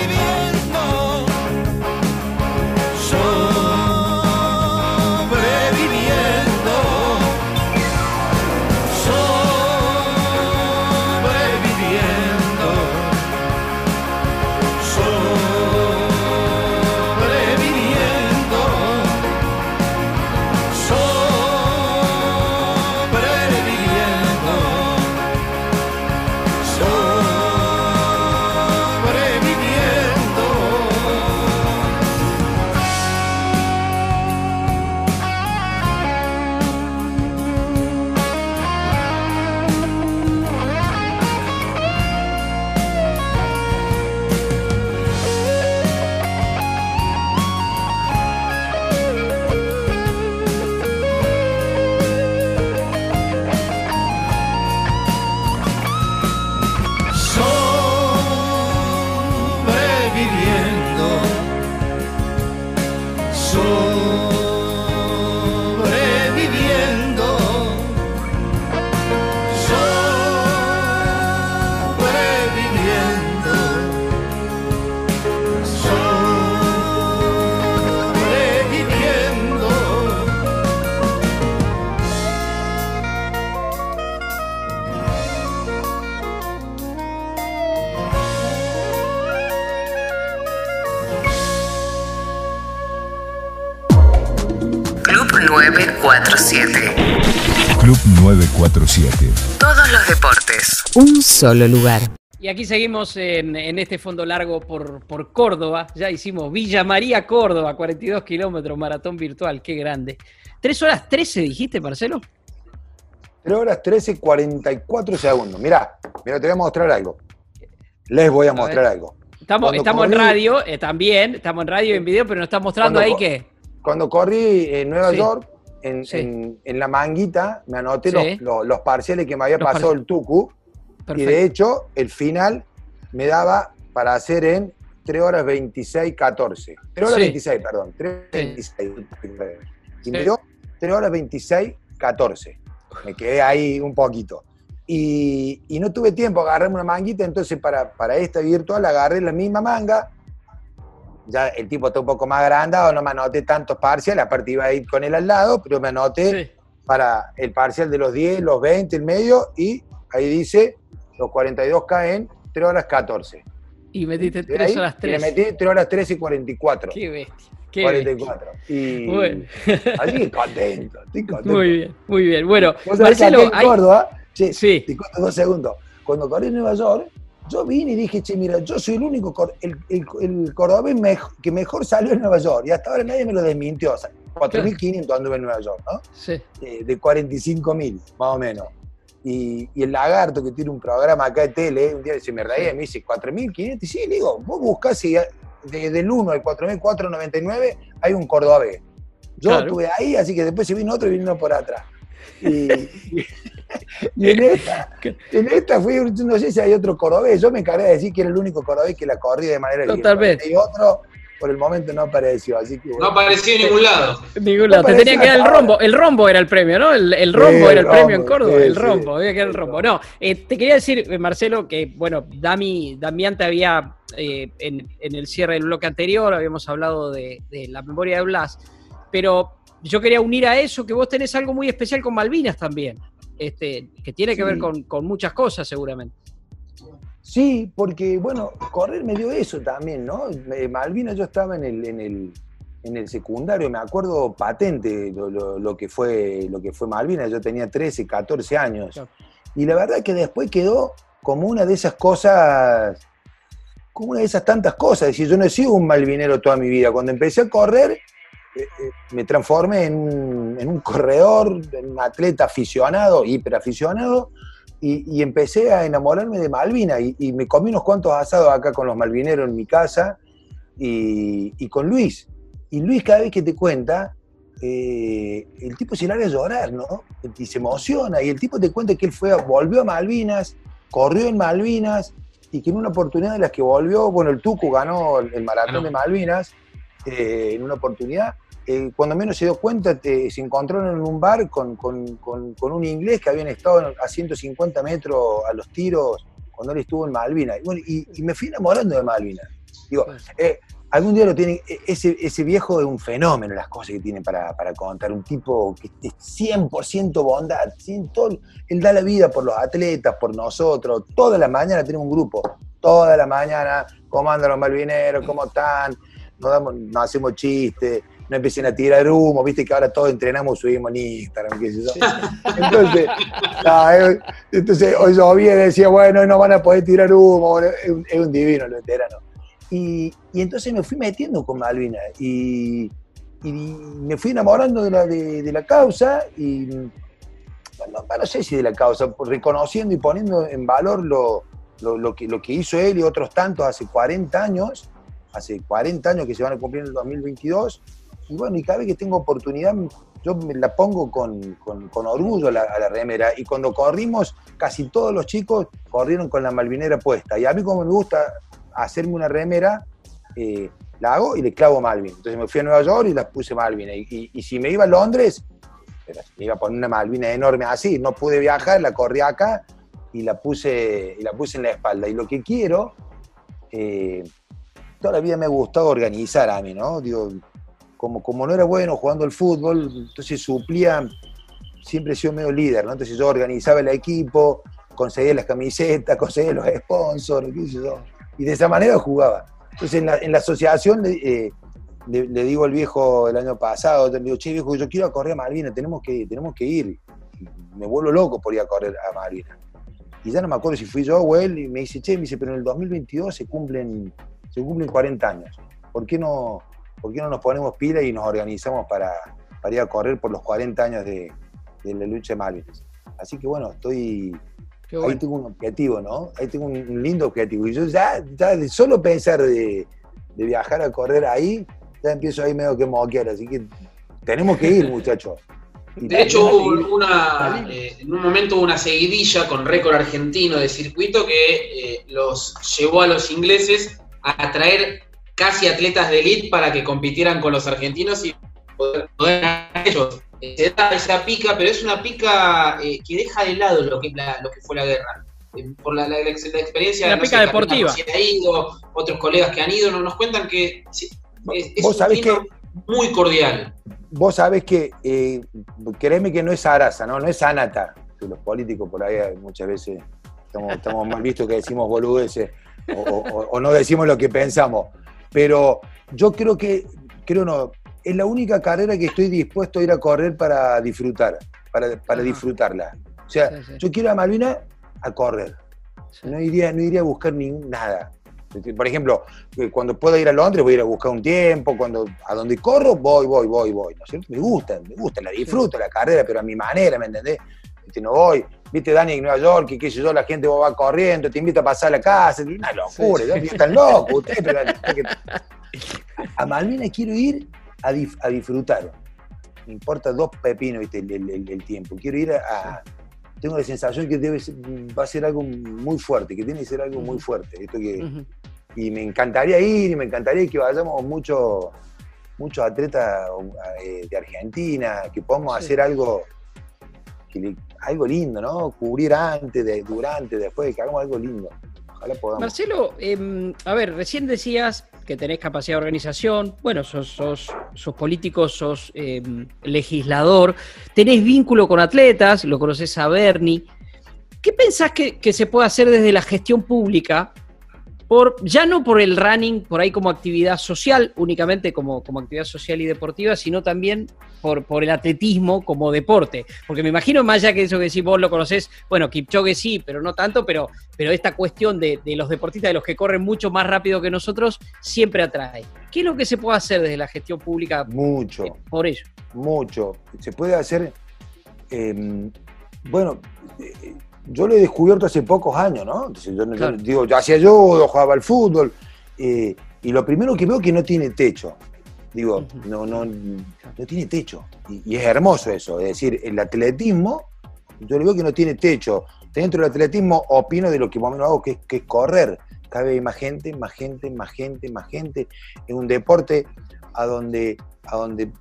947. Todos los deportes. Un solo lugar. Y aquí seguimos en, este fondo largo por, por, Córdoba. Ya hicimos Villa María, Córdoba, 42 kilómetros, maratón virtual. Qué grande. ¿Tres horas 13 dijiste, Marcelo? 3 horas 13, 44 segundos. Mirá, mira, te voy a mostrar algo. Les voy a, mostrar algo. Estamos, estamos en radio eh, también, estamos en radio y en video, pero nos está mostrando ahí que. Cuando corrí en Nueva York, en, la manguita me anoté los, parciales que me había pasado el Tucu. Y de hecho, el final me daba para hacer en 3 horas 26, 14. 3 horas 26, perdón. 3 26. Y me dio 3 horas 26, 14. Me quedé ahí un poquito. Y, no tuve tiempo, agarrarme una manguita, entonces para, para esta virtual agarré la misma manga, ya el tipo está un poco más agrandado, no me anoté tantos parciales, aparte iba a ir con él al lado, pero me anoté para el parcial de los 10, los 20, el medio, y ahí dice los 42K en 3 horas 14. Y metiste 3 horas 3. Y le metí 3 horas 13 y 44. Qué bestia. Qué 44. Y bueno. así contento, estoy contento. Muy bien, muy bien. Bueno, Marcelo, en Córdoba, sí, sí. te cuento dos segundos. Cuando corrí en Nueva York, yo vine y dije, che, mira, yo soy el único, el, el, cordobés que mejor salió en Nueva York, y hasta ahora nadie me lo desmintió. O sea, 4.500 anduve en Nueva York, ¿no? Sí. Eh, de 45.000, más o menos. Y, el lagarto que tiene un programa acá de tele, un día se me reía y me dice, 4.500, y sí, le digo, vos buscás y desde el 1 al 4.499 hay un cordobés. Yo estuve ahí, así que después se vino otro y vino por atrás. Y, en, esta, en esta fui, no sé si hay otro cordobés, yo me encargué de decir que era el único cordobés que la corría de manera Totalmente. Y otro, por el momento no apareció, así que... No apareció en ningún lado. ningún lado. Te tenía que dar el rombo. El rombo era el premio, ¿no? El, rombo era el premio en Córdoba. el rombo, había que dar el rombo. No, eh, te quería decir, eh, Marcelo, que, bueno, Dami, Damián te había, eh, en, el cierre del bloque anterior, habíamos hablado de, de la memoria de Blas, pero yo quería unir a eso que vos tenés algo muy especial con Malvinas también, este, que tiene que ver con, muchas cosas seguramente. Sí, porque bueno, correr me dio eso también, ¿no? Malvinas yo estaba en el, en el, en el secundario, me acuerdo patente lo, que fue, lo que fue Malvinas, yo tenía 13, 14 años. Y la verdad que después quedó como una de esas cosas, como una de esas tantas cosas. Es decir, yo no he sido un malvinero toda mi vida. Cuando empecé a correr, eh, eh, me transformé en un, corredor, en un atleta aficionado, hiperaficionado, y, y empecé a enamorarme de Malvina y, me comí unos cuantos asados acá con los malvineros en mi casa y, con Luis. Y Luis cada vez que te cuenta, eh, el tipo se larga a llorar, ¿no? Y se emociona, y el tipo te cuenta que él fue, volvió a Malvinas, corrió en Malvinas, y que en una oportunidad de las que volvió, bueno, el Tucu ganó el maratón de Malvinas, en una oportunidad, eh, cuando menos se dio cuenta, se encontraron en un bar con, un inglés que habían estado a 150 metros a los tiros cuando él estuvo en Malvinas. Y, me fui enamorando de Malvinas. Digo, eh, algún día lo tiene, e, ese, ese viejo es un fenómeno, las cosas que tiene para, contar, un tipo que es 100% bondad, él da la vida por los atletas, por nosotros, toda la mañana tenemos un grupo, toda la mañana, cómo andan los malvineros, cómo están, nos, damos, nos hacemos chistes, no empiecen a tirar humo, viste que ahora todos entrenamos, subimos en Instagram, qué sé yo. Entonces, eh, entonces hoy llovía y decía, bueno, no van a poder tirar humo, es un, divino lo veterano. Y, y, entonces me fui metiendo con Malvina y, y me fui enamorando de la, de, la causa y no, no, sé si de la causa, reconociendo y poniendo en valor lo, lo, lo, que, lo que hizo él y otros tantos hace 40 años, hace 40 años que se van a cumplir en el 2022, y bueno, y cada vez que tengo oportunidad, yo me la pongo con, orgullo a la, remera. Y cuando corrimos, casi todos los chicos corrieron con la malvinera puesta. Y a mí como me gusta hacerme una remera, eh, la hago y le clavo Malvin. Entonces me fui a Nueva York y la puse Malvin. Y, si me iba a Londres, me iba a poner una Malvina enorme así. No pude viajar, la corrí acá y la puse, y la puse en la espalda. Y lo que quiero, eh, toda la vida me ha gustado organizar a mí, ¿no? Digo, como, como no era bueno jugando al fútbol, entonces suplía, siempre he sido medio líder, ¿no? Entonces yo organizaba el equipo, conseguía las camisetas, conseguía los sponsors, qué y de esa manera jugaba. Entonces en la, en la asociación eh, le, le, digo al viejo el año pasado, le digo, che viejo, yo quiero correr a Malvinas, tenemos que, tenemos que ir. me vuelvo loco por ir a correr a Malvinas. Y ya no me acuerdo si fui yo o él, y me dice, che, me dice, pero en el 2022 se cumplen, se cumplen 40 años. ¿Por qué no, ¿por qué no nos ponemos pila y nos organizamos para, ir a correr por los 40 años de, la lucha de Malvinas? Así que bueno, estoy... Ahí tengo un objetivo, ¿no? Ahí tengo un lindo objetivo. Y yo ya, de solo pensar de, viajar a correr ahí, ya empiezo ahí medio que moquear. Así que tenemos que ir, muchachos. De hecho, hubo una, eh, en un momento hubo una seguidilla con récord argentino de circuito que eh, los llevó a los ingleses a traer casi atletas de elite para que compitieran con los argentinos y poder, poder ellos. Se da esa pica, pero es una pica eh, que deja de lado lo que, lo que fue la guerra. Eh, por la, la, experiencia la pica deportiva. Que ha ido, otros colegas que han ido, nos, cuentan que es, ¿Vos sabés que, muy cordial. Vos sabés que, eh, créeme que no es Arasa, ¿no? no es Anata, que los políticos por ahí muchas veces estamos, estamos mal vistos que decimos boludeces o no decimos lo que pensamos. Pero yo creo que, creo no, es la única carrera que estoy dispuesto a ir a correr para disfrutar, para, disfrutarla. O sea, yo quiero a Malvina a correr. No iría, no iría a buscar ningún, nada. Por ejemplo, eh, cuando puedo ir a Londres voy a ir a buscar un tiempo, cuando a donde corro voy, voy, voy, voy. ¿no? Me gusta, me gusta, la disfruto la carrera, pero a mi manera, ¿me entendés? No voy, viste Dani en Nueva York, y qué sé yo, la gente va corriendo, te invita a pasar a la casa, una locura, ¿no? están locos ustedes, pero a Malvinas quiero ir a, a disfrutar. Me importa dos pepinos ¿viste? El, tiempo. Quiero ir a, Tengo la sensación que debe va a ser algo muy fuerte, que tiene que ser algo muy fuerte. Esto que, Y me encantaría ir, y me encantaría que vayamos muchos muchos atletas eh, de Argentina, que podamos hacer algo algo lindo, ¿no? Cubrir antes, durante, después, que hagamos algo lindo. Marcelo, em, a ver, recién decías que tenés capacidad de organización, bueno, sos, sos, sos político, sos em, legislador, tenés vínculo con atletas, lo conoces a Bernie. ¿Qué pensás que se puede hacer desde la gestión pública por, ya no por el running, por ahí como actividad social, únicamente como, como actividad social y deportiva, sino también por, por el atletismo como deporte. Porque me imagino, más allá que eso que decís, vos lo conocés, bueno, Kipchoge sí, pero no tanto, pero, pero esta cuestión de, los deportistas, de los que corren mucho más rápido que nosotros, siempre atrae. ¿Qué es lo que se puede hacer desde la gestión pública? Mucho. Eh, por ello. Mucho. Se puede hacer, em, bueno, eh, yo lo he descubierto hace pocos años, ¿no? Entonces yo, digo, yo hacía yo, jugaba al fútbol, eh, y lo primero que veo es que no tiene techo. Digo, no, no, no tiene techo. Y, es hermoso eso. Es decir, el atletismo, yo le veo que no tiene techo. Dentro del atletismo opino de lo que más o menos hago, que es, que es correr. Cada vez hay más gente, más gente, más gente, más gente. Es un deporte a donde, a donde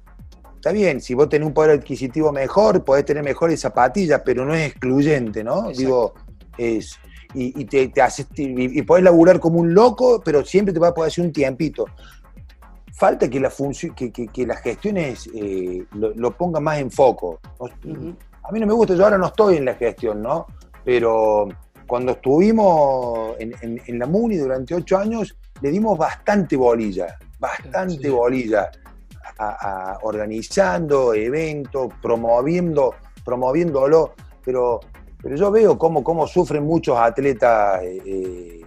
Está bien, si vos tenés un poder adquisitivo mejor, podés tener mejores zapatillas, pero no es excluyente, ¿no? Digo, es. Y, te, y, podés laburar como un loco, pero siempre te va a poder hacer un tiempito. Falta que, la que, que, las gestiones eh, lo, pongan más en foco. A mí no me gusta, yo ahora no estoy en la gestión, ¿no? Pero cuando estuvimos en, la MUNI durante ocho años, le dimos bastante bolilla, bastante bolilla organizando eventos, promoviendo, promoviéndolo, pero, pero yo veo cómo, cómo sufren muchos atletas, eh,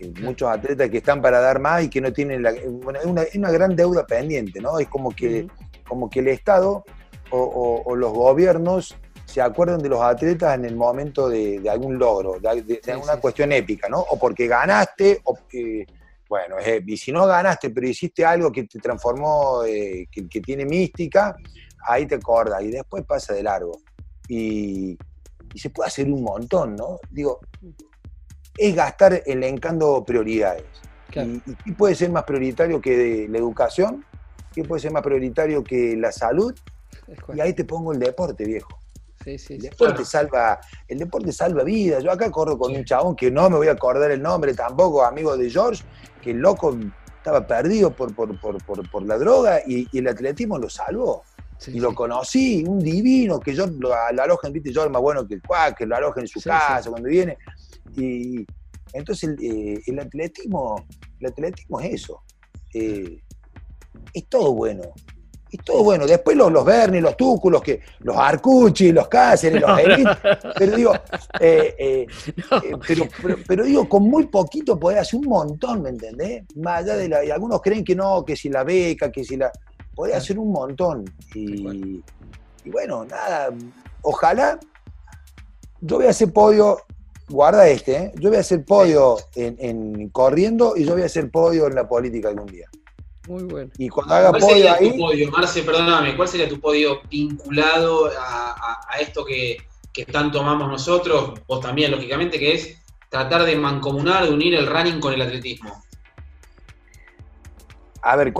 eh, muchos atletas que están para dar más y que no tienen la, bueno, es una, una, gran deuda pendiente, ¿no? Es como que, como que el Estado o, los gobiernos se acuerdan de los atletas en el momento de, algún logro, de, alguna cuestión épica, ¿no? O porque ganaste, o bueno, y si no ganaste, pero hiciste algo que te transformó, eh, que, tiene mística, ahí te acordas y después pasa de largo. Y, se puede hacer un montón, ¿no? Digo, es gastar elencando prioridades. Y, qué puede ser más prioritario que la educación? ¿Qué puede ser más prioritario que la salud? Y ahí te pongo el deporte, viejo. El, deporte salva, el deporte salva vidas. Yo acá corro con un chabón que no me voy a acordar el nombre tampoco, amigo de George, que el loco estaba perdido por, por, la droga y, el atletismo lo salvó. y lo conocí, un divino, que yo lo, alojen, viste, yo más bueno que el cuac, que lo alojen en su casa cuando viene. Y entonces el, eh, atletismo, el atletismo es eso. Eh, es todo bueno. Y todo bueno. Después los, los Berni, los Túculos, que, los Arcucci, los Cáceres, los pero digo, eh, eh, eh, pero, digo, con muy poquito podés hacer un montón, ¿me entendés? Más allá de la. Y algunos creen que no, que si la beca, que si la. Podés hacer un montón. Y, bueno, nada. Ojalá. Yo voy a hacer podio. Guarda este, yo voy a hacer podio en, en corriendo y yo voy a hacer podio en la política algún día. Muy bueno. Y cuando haga podio ahí. podio, Marce, perdóname, ¿cuál sería tu podio vinculado a, esto que, tanto amamos nosotros? Vos también, lógicamente, que es tratar de mancomunar, de unir el running con el atletismo. A ver,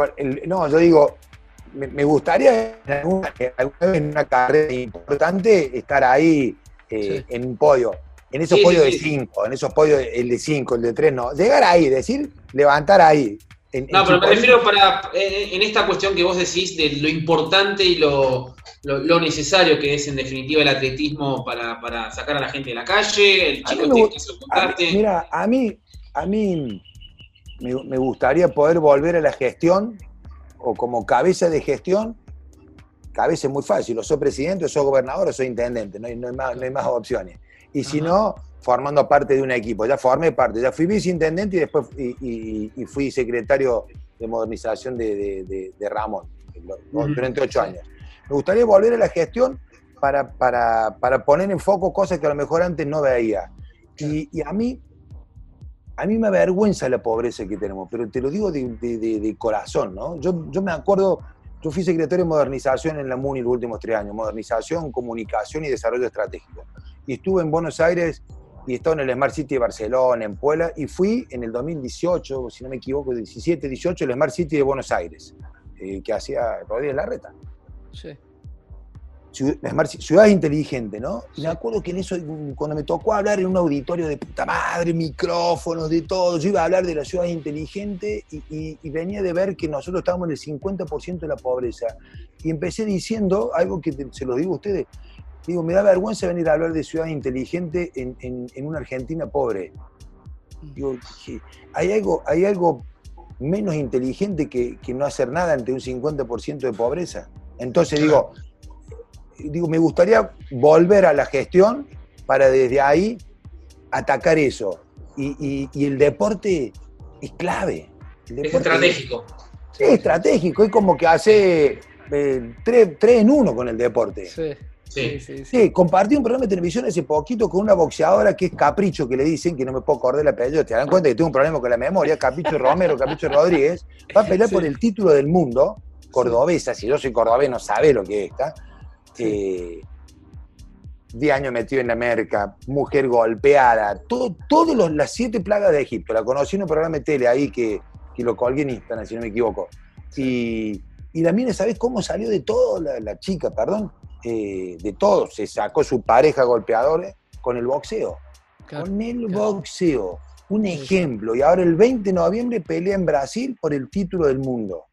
no, yo digo, me, gustaría alguna, vez en una carrera importante estar ahí eh, en un podio. En esos podios de cinco, en esos podios, el de cinco, el de tres, no. Llegar ahí, decir, levantar ahí no, pero me refiero para, en esta cuestión que vos decís de lo importante y lo, necesario que es en definitiva el atletismo para, sacar a la gente de la calle, el chico que Mira, a mí, a mí me, gustaría poder volver a la gestión o como cabeza de gestión. Cabeza es muy fácil, o soy presidente, o soy gobernador, o soy intendente, no hay, más, no hay más opciones. Y si no, formando parte de un equipo. Ya formé parte, ya fui viceintendente y después y, fui secretario de modernización de, Ramón durante ocho años. Me gustaría volver a la gestión para, para, poner en foco cosas que a lo mejor antes no veía. Y, a mí a mí me avergüenza la pobreza que tenemos, pero te lo digo de, corazón, ¿no? Yo, yo me acuerdo, yo fui secretario de modernización en la MUNI los últimos tres años, modernización, comunicación y desarrollo estratégico. Y estuve en Buenos Aires y estaba en el Smart City de Barcelona, en Puebla, y fui en el 2018, si no me equivoco, 17, 18, el Smart City de Buenos Aires, eh, que hacía Rodríguez Larreta. Sí ciudad inteligente, ¿no? Y me acuerdo que en eso, cuando me tocó hablar en un auditorio de puta madre, micrófonos, de todo, yo iba a hablar de la ciudad inteligente y, venía de ver que nosotros estábamos en el 50% de la pobreza. Y empecé diciendo algo que se lo digo a ustedes. Digo, me da vergüenza venir a hablar de ciudad inteligente en, una Argentina pobre. Digo, hay algo, hay algo menos inteligente que, no hacer nada ante un 50% de pobreza. Entonces digo, digo, me gustaría volver a la gestión para desde ahí atacar eso. Y, el deporte es clave. es estratégico. Es, estratégico, es como que hace eh, tres, en uno con el deporte. Sí. Sí, sí, sí. compartí un programa de televisión hace poquito con una boxeadora que es Capricho, que le dicen, que no me puedo acordar el apellido, te dan cuenta que tengo un problema con la memoria, Capricho Romero, Capricho Rodríguez, va a pelear por el título del mundo, cordobesa, si yo soy cordobés no sabe lo que es, ¿está? eh, 10 años metido en la merca, mujer golpeada, todo, todas las siete plagas de Egipto. La conocí en un programa de tele ahí que, que lo colgué en Instagram, si no me equivoco. Y, y la mina, ¿sabes cómo salió de todo la, chica, perdón? Eh, de todo. Se sacó su pareja golpeadora con el boxeo. con el boxeo. Un ejemplo. Y ahora el 20 de noviembre pelea en Brasil por el título del mundo.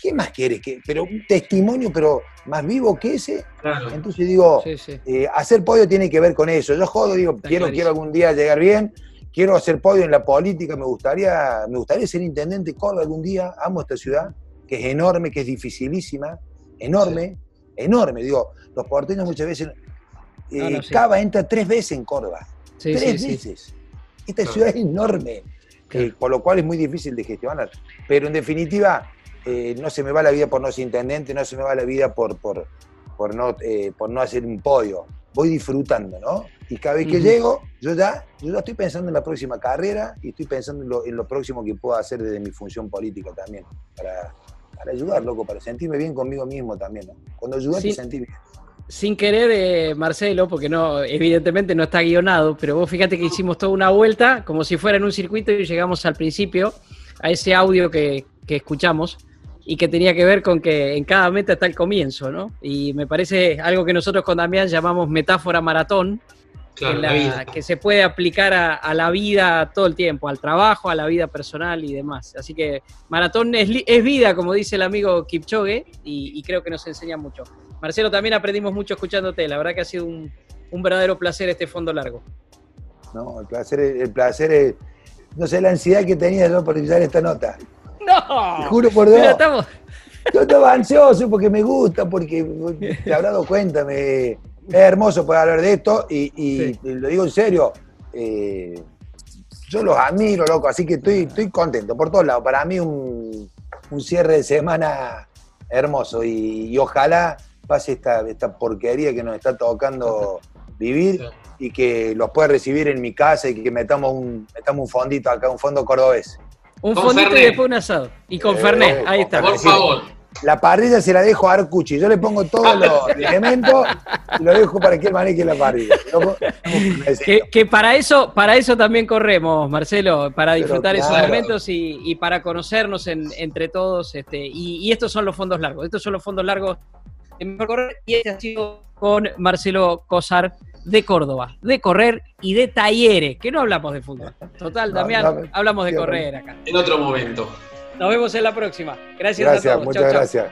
¿Qué más quieres? que Pero un testimonio, pero más vivo que ese. Entonces digo, eh, hacer podio tiene que ver con eso. Yo jodo, digo, quiero, quiero algún día llegar bien, quiero hacer podio en la política, me gustaría, me gustaría ser intendente de Córdoba algún día, amo esta ciudad, que es enorme, que es dificilísima, enorme, enorme. Digo, los porteños muchas veces. Eh, Cava entra tres veces en Córdoba. tres veces. Esta ciudad es enorme, por lo cual es muy difícil de gestionar. Pero en definitiva, eh, no se me va la vida por no ser intendente, no se me va la vida por, por, por, no, eh, por no hacer un podio. Voy disfrutando, ¿no? Y cada vez que llego, yo ya, yo ya estoy pensando en la próxima carrera y estoy pensando en lo, próximo que puedo hacer desde mi función política también, para, para ayudar, loco, para sentirme bien conmigo mismo también, ¿no? Cuando ayudas te sentís bien sin querer, eh, Marcelo, porque no, evidentemente no está guionado, pero vos fíjate que hicimos toda una vuelta, como si fuera en un circuito, y llegamos al principio, a ese audio que, que escuchamos, y que tenía que ver con que en cada meta está el comienzo, ¿no? Y me parece algo que nosotros con Damián llamamos metáfora maratón, que, se puede aplicar a, la vida todo el tiempo, al trabajo, a la vida personal y demás. Así que maratón es, vida, como dice el amigo Kipchoge, y, creo que nos enseña mucho. Marcelo, también aprendimos mucho escuchándote, la verdad que ha sido un, verdadero placer este fondo largo. No, el placer, el placer es, no sé, la ansiedad que tenía yo por revisar esta nota. No. juro por Dios. Yo estaba ansioso porque me gusta, porque te habrás dado cuenta, me, es hermoso poder hablar de esto y, lo digo en serio. Eh, yo los admiro, loco, así que estoy, estoy contento por todos lados. Para mí un, cierre de semana hermoso y, ojalá pase esta, esta porquería que nos está tocando vivir y que los pueda recibir en mi casa y que metamos un, metamos un fondito acá, un fondo cordobés. Un fondito y después un asado. Y con eh, Fernet, ahí está. Por favor. La parrilla se la dejo a Arcuchi. Yo le pongo todos los elementos y lo dejo para que él maneje la parrilla. Que, para eso, para eso también corremos, Marcelo, para disfrutar esos momentos y, para conocernos entre todos. Este, y, estos son los fondos largos. Estos son los fondos largos de mejor correr. Y este ha sido con Marcelo Cosar de Córdoba, de correr y de talleres, que no hablamos de fútbol. Total, Damián, hablamos de correr acá. En otro momento. Nos vemos en la próxima. Gracias, gracias a todos. Muchas gracias.